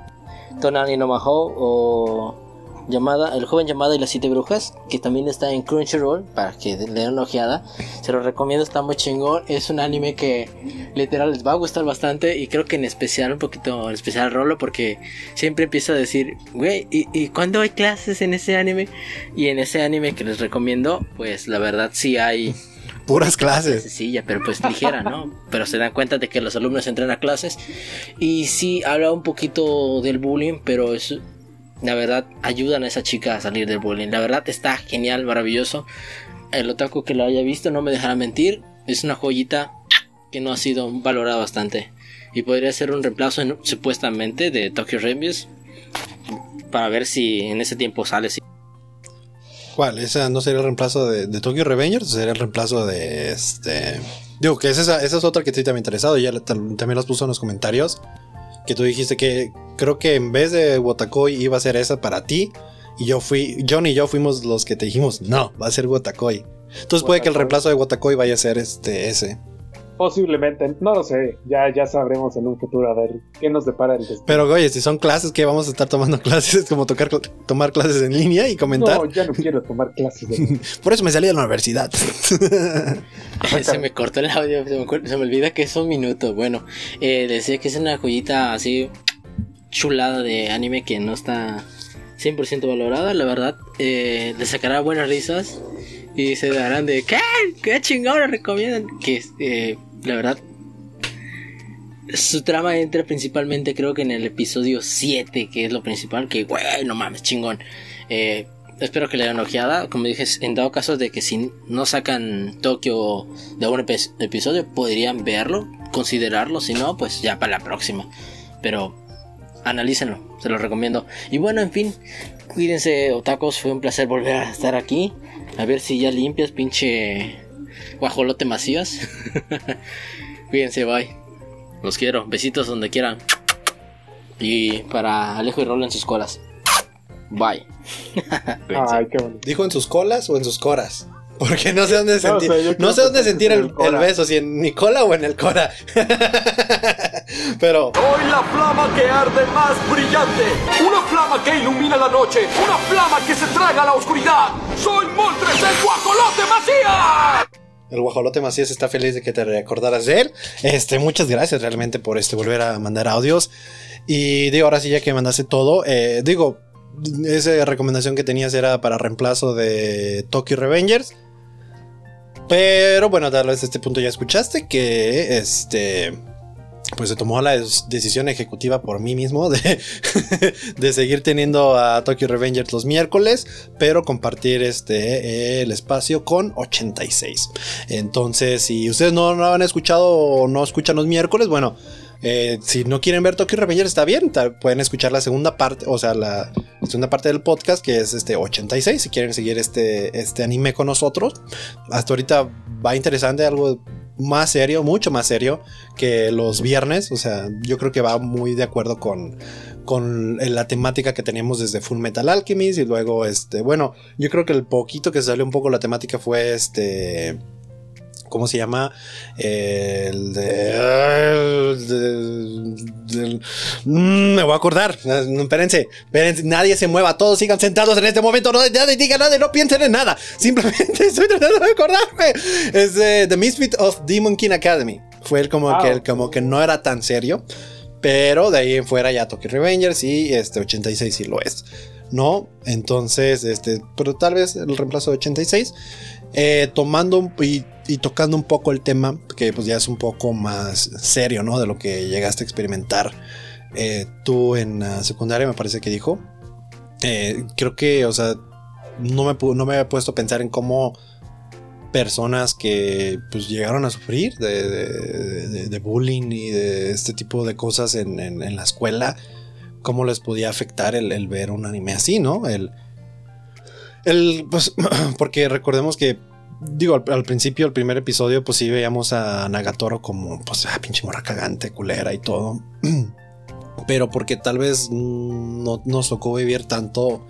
Speaker 3: Tonani no Mahou o llamada El joven llamada y las siete brujas, que también está en Crunchyroll para que le den una ojeada. Se lo recomiendo, está muy chingón. Es un anime que literal les va a gustar bastante y creo que en especial un poquito en especial Rolo porque siempre empieza a decir, güey, ¿y, ¿y cuándo hay clases en ese anime? Y en ese anime que les recomiendo, pues la verdad sí hay
Speaker 2: puras clases.
Speaker 3: Sencilla, pero pues ligera, ¿no? pero se dan cuenta de que los alumnos entran a clases. Y sí, habla un poquito del bullying, pero es. La verdad, ayudan a esa chica a salir del bullying. La verdad, está genial, maravilloso. El otaku que lo haya visto no me dejará mentir. Es una joyita que no ha sido valorada bastante. Y podría ser un reemplazo, supuestamente, de Tokyo Reviews. Para ver si en ese tiempo sale.
Speaker 2: ¿Cuál? ¿Esa no sería el reemplazo de, Tokyo Revengers? ¿Sería el reemplazo de este...? Digo, que esa, esa es otra que te también interesado. Ya también las puso en los comentarios. Que tú dijiste que creo que en vez de Wotakoi iba a ser esa para ti. Y yo fui, John y yo fuimos los que te dijimos, no, va a ser Wotakoi. Entonces puede que el reemplazo de Wotakoi vaya a ser este ese.
Speaker 1: Posiblemente, no lo sé, ya, ya sabremos en un futuro a ver qué nos depara el destino.
Speaker 2: Pero oye, si son clases que vamos a estar tomando clases, como tocar, tomar clases en línea y comentar. No,
Speaker 1: ya no quiero tomar clases.
Speaker 2: Por eso me salí de la universidad.
Speaker 3: se me cortó el audio, se me, olvida que es un minuto. Bueno, eh, decía que es una joyita así chulada de anime que no está 100% valorada, la verdad. Eh, le sacará buenas risas y se darán de ¿qué? ¿Qué chingón recomiendan? Que eh, la verdad su trama entra principalmente creo que en el episodio 7, que es lo principal, que güey, no mames, chingón. Eh, espero que le den ojeada. Como dije, en dado caso de que si no sacan Tokio de un episodio, podrían verlo, considerarlo. Si no, pues ya para la próxima. Pero analícenlo, se los recomiendo. Y bueno, en fin, cuídense, otacos. Fue un placer volver a estar aquí. A ver si ya limpias, pinche guajolote macías. Cuídense, bye. Los quiero. Besitos donde quieran. Y para Alejo y Rolo en sus colas. Bye.
Speaker 2: Ay, qué bonito. ¿Dijo en sus colas o en sus coras? Porque no sé dónde sentir. No, sé dónde sentir el, beso, si en mi cola o en el cora. Pero.
Speaker 4: Hoy la flama que arde más brillante. Una flama que ilumina la noche. Una flama que se traga la oscuridad. Soy Moltres, el guajolote Macías.
Speaker 2: El guajolote Macías está feliz de que te recordaras de él. Este, muchas gracias realmente por este volver a mandar audios. Y digo, ahora sí, ya que mandaste todo, eh, digo, esa recomendación que tenías era para reemplazo de Tokyo Revengers. Pero bueno, tal vez a este punto ya escuchaste que este pues se tomó la decisión ejecutiva por mí mismo de, de, seguir teniendo a Tokyo Revengers los miércoles, pero compartir este el espacio con 86. Entonces, si ustedes no, no han escuchado o no escuchan los miércoles, bueno, eh, si no quieren ver Tokyo Revengers, está bien. Pueden escuchar la segunda parte, o sea, la, segunda parte del podcast, que es este 86. Si quieren seguir este, este anime con nosotros, hasta ahorita va interesante, algo más serio, mucho más serio que los viernes. O sea, yo creo que va muy de acuerdo con, con la temática que teníamos desde Full Metal Alchemist. Y luego, este, bueno, yo creo que el poquito que salió un poco la temática fue este. ¿Cómo se llama? El de. Mm, me voy a acordar. Espérense, espérense. Nadie se mueva. Todos sigan sentados en este momento. No nadie diga nada. No piensen en nada. Simplemente estoy tratando de acordarme. Es de The Misfit of Demon King Academy. Fue el como, que, como que no era tan serio. Pero de ahí en fuera ya Tokyo Revengers y este 86 sí lo es. ¿No? Entonces, este, pero tal vez el reemplazo de 86. Eh, tomando y, tocando un poco el tema, que pues ya es un poco más serio, ¿no? De lo que llegaste a experimentar eh, tú en la secundaria, me parece que dijo. Eh, creo que, o sea, no me, no me había puesto a pensar en cómo personas que pues llegaron a sufrir de, bullying y de este tipo de cosas en, la escuela, cómo les podía afectar el ver un anime así, ¿no? El, el, pues, porque recordemos que, digo, al, principio, el primer episodio, pues sí veíamos a Nagatoro como, pues, ah, pinche morra cagante, culera y todo. Pero porque tal vez no nos tocó vivir tanto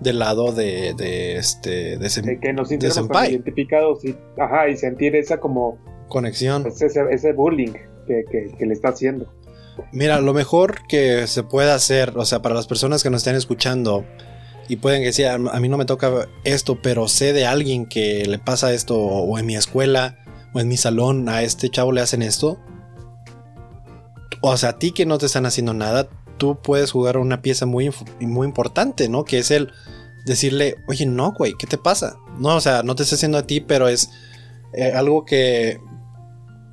Speaker 2: del lado de, de este de,
Speaker 1: ese, que nos identificados y, ajá, y sentir esa como
Speaker 2: conexión.
Speaker 1: pues, ese, bullying que, que, le está haciendo.
Speaker 2: Mira lo mejor que se puede hacer o sea para las personas que nos estén escuchando y pueden decir, a mí no me toca esto, pero sé de alguien que le pasa esto, o en mi escuela, o en mi salón, a este chavo le hacen esto. O sea, a ti que no te están haciendo nada, tú puedes jugar una pieza muy, muy importante, ¿no? Que es el decirle, oye, no, güey, ¿qué te pasa? No, o sea, no te está haciendo a ti, pero es eh, algo que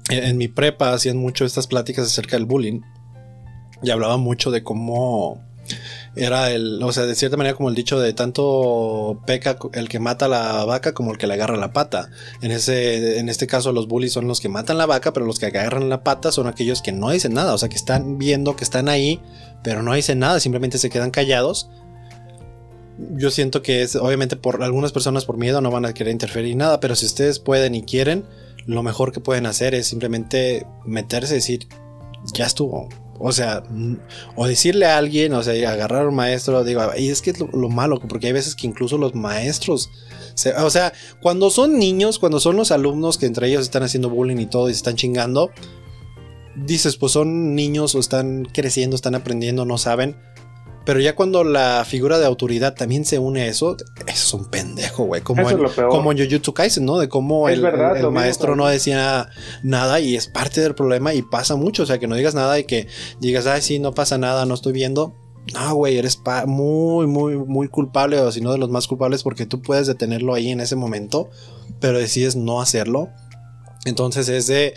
Speaker 2: en, mi prepa hacían mucho estas pláticas acerca del bullying. Y hablaba mucho de cómo era el, o sea, de cierta manera como el dicho de tanto peca el que mata la vaca como el que le agarra la pata. En ese, en este caso los bullies son los que matan la vaca, pero los que agarran la pata son aquellos que no dicen nada, o sea, que están viendo que están ahí, pero no dicen nada, simplemente se quedan callados. Yo siento que es, obviamente por algunas personas por miedo no van a querer interferir nada, pero si ustedes pueden y quieren, lo mejor que pueden hacer es simplemente meterse y decir, ya estuvo. O sea, o decirle a alguien, o sea, agarrar a un maestro, digo, y es que es lo, malo, porque hay veces que incluso los maestros, o sea, cuando son niños, cuando son los alumnos que entre ellos están haciendo bullying y todo y se están chingando, dices, pues son niños o están creciendo, están aprendiendo, no saben. Pero ya cuando la figura de autoridad también se une a eso, eso es un pendejo, güey. Como, en, como en Jujutsu Kaisen, ¿no? De cómo el, maestro no decía nada y es parte del problema y pasa mucho. O sea, que no digas nada y que digas, ay, sí, no pasa nada, no estoy viendo. No, güey, eres muy, muy, muy culpable o si no de los más culpables porque tú puedes detenerlo ahí en ese momento, pero decides no hacerlo. Entonces es de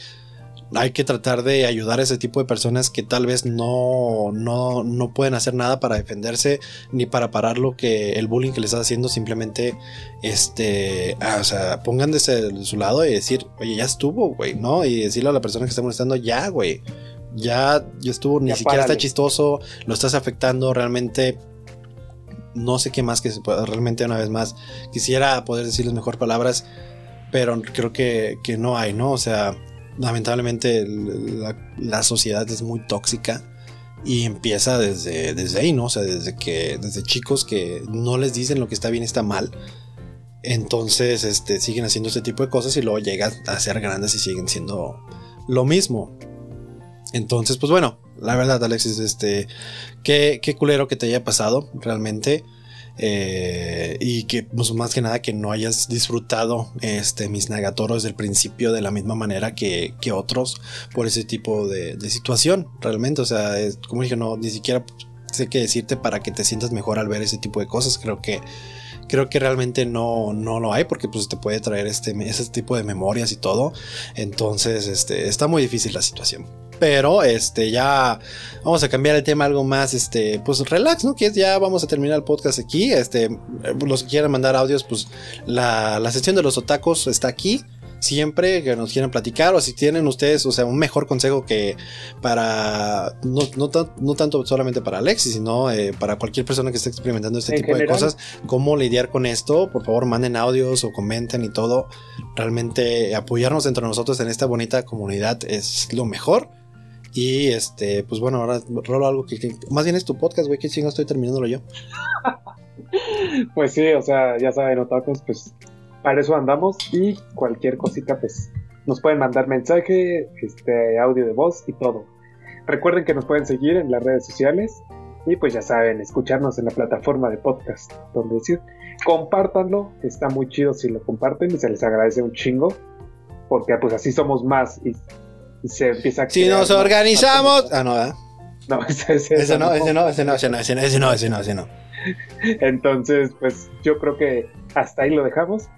Speaker 2: hay que tratar de ayudar a ese tipo de personas que tal vez no, no, no pueden hacer nada para defenderse ni para parar lo que el bullying que les está haciendo. Simplemente, este, ah, o sea, pongan de, su lado y decir, oye, ya estuvo, güey, ¿no? Y decirle a la persona que está molestando, ya, güey, ya, ya estuvo, ni siquiera está chistoso, lo estás afectando realmente. No sé qué más que se pueda, realmente una vez más quisiera poder decirles mejor palabras, pero creo que, que no hay, ¿no? O sea, lamentablemente la, sociedad es muy tóxica y empieza desde, desde ahí, ¿no? O sea, desde que desde chicos que no les dicen lo que está bien está mal. Entonces, este, siguen haciendo este tipo de cosas y luego llegan a ser grandes y siguen siendo lo mismo. Entonces, pues bueno, la verdad, Alexis, este, qué, qué culero que te haya pasado, realmente. Eh, y que pues, más que nada que no hayas disfrutado este, mis Nagatoros desde el principio de la misma manera que, otros por ese tipo de, situación realmente. O sea como dije no ni siquiera sé qué decirte para que te sientas mejor al ver ese tipo de cosas. Creo que creo que realmente no, no lo hay porque pues te puede traer este, ese tipo de memorias y todo. Entonces este, está muy difícil la situación pero este ya vamos a cambiar el tema algo más este pues relax no que ya vamos a terminar el podcast aquí este los que quieran mandar audios pues la, la sección de los otacos está aquí siempre que nos quieran platicar o si tienen ustedes, o sea, un mejor consejo que para, no, no, tanto solamente para Alexis, sino eh, para cualquier persona que esté experimentando este tipo de cosas, cómo lidiar con esto, por favor manden audios o comenten y todo. Realmente apoyarnos entre nosotros en esta bonita comunidad es lo mejor. Y este, pues bueno, ahora rolo algo que, más bien es tu podcast, güey, que chingo estoy terminándolo yo.
Speaker 1: pues sí, o sea, ya saben, otakus, pues para eso andamos y cualquier cosita, pues nos pueden mandar mensaje, este, audio de voz y todo. Recuerden que nos pueden seguir en las redes sociales y pues ya saben, escucharnos en la plataforma de podcast, donde decir, compártanlo, está muy chido si lo comparten y se les agradece un chingo, porque pues así somos más se empieza a
Speaker 2: Si nos organizamos. Ah, no, ¿eh? No, ese, ese, no, ese no, ese no, ese no, ese no, ese no, ese no.
Speaker 1: Entonces, pues yo creo que hasta ahí lo dejamos.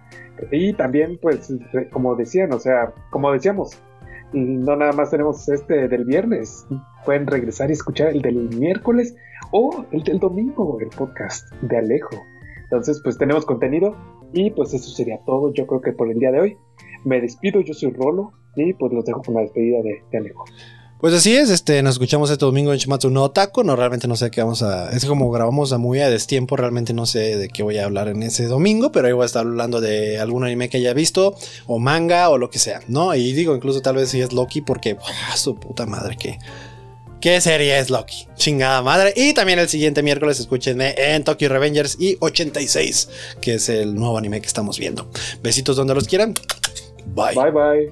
Speaker 1: Y también, pues, como decían, o sea, como decíamos, no nada más tenemos este del viernes. Pueden regresar y escuchar el del miércoles o el del domingo, el podcast de Alejo. Entonces, pues tenemos contenido y pues eso sería todo, yo creo que por el día de hoy. Me despido, yo soy Rolo y pues los dejo con la despedida de, Alejo.
Speaker 2: Pues así es, este, nos escuchamos este domingo en Shimatsu no Taco. No, realmente no sé qué vamos a. Es como grabamos a muy a destiempo, realmente no sé de qué voy a hablar en ese domingo, pero ahí voy a estar hablando de algún anime que haya visto, o manga, o lo que sea, ¿no? Y digo, incluso tal vez si es Loki, porque, ¡ah, su puta madre, que. ¿Qué serie es Loki? Chingada madre. Y también el siguiente miércoles escúchenme en Tokyo Revengers y 86, que es el nuevo anime que estamos viendo. Besitos donde los quieran. Bye.
Speaker 1: Bye bye.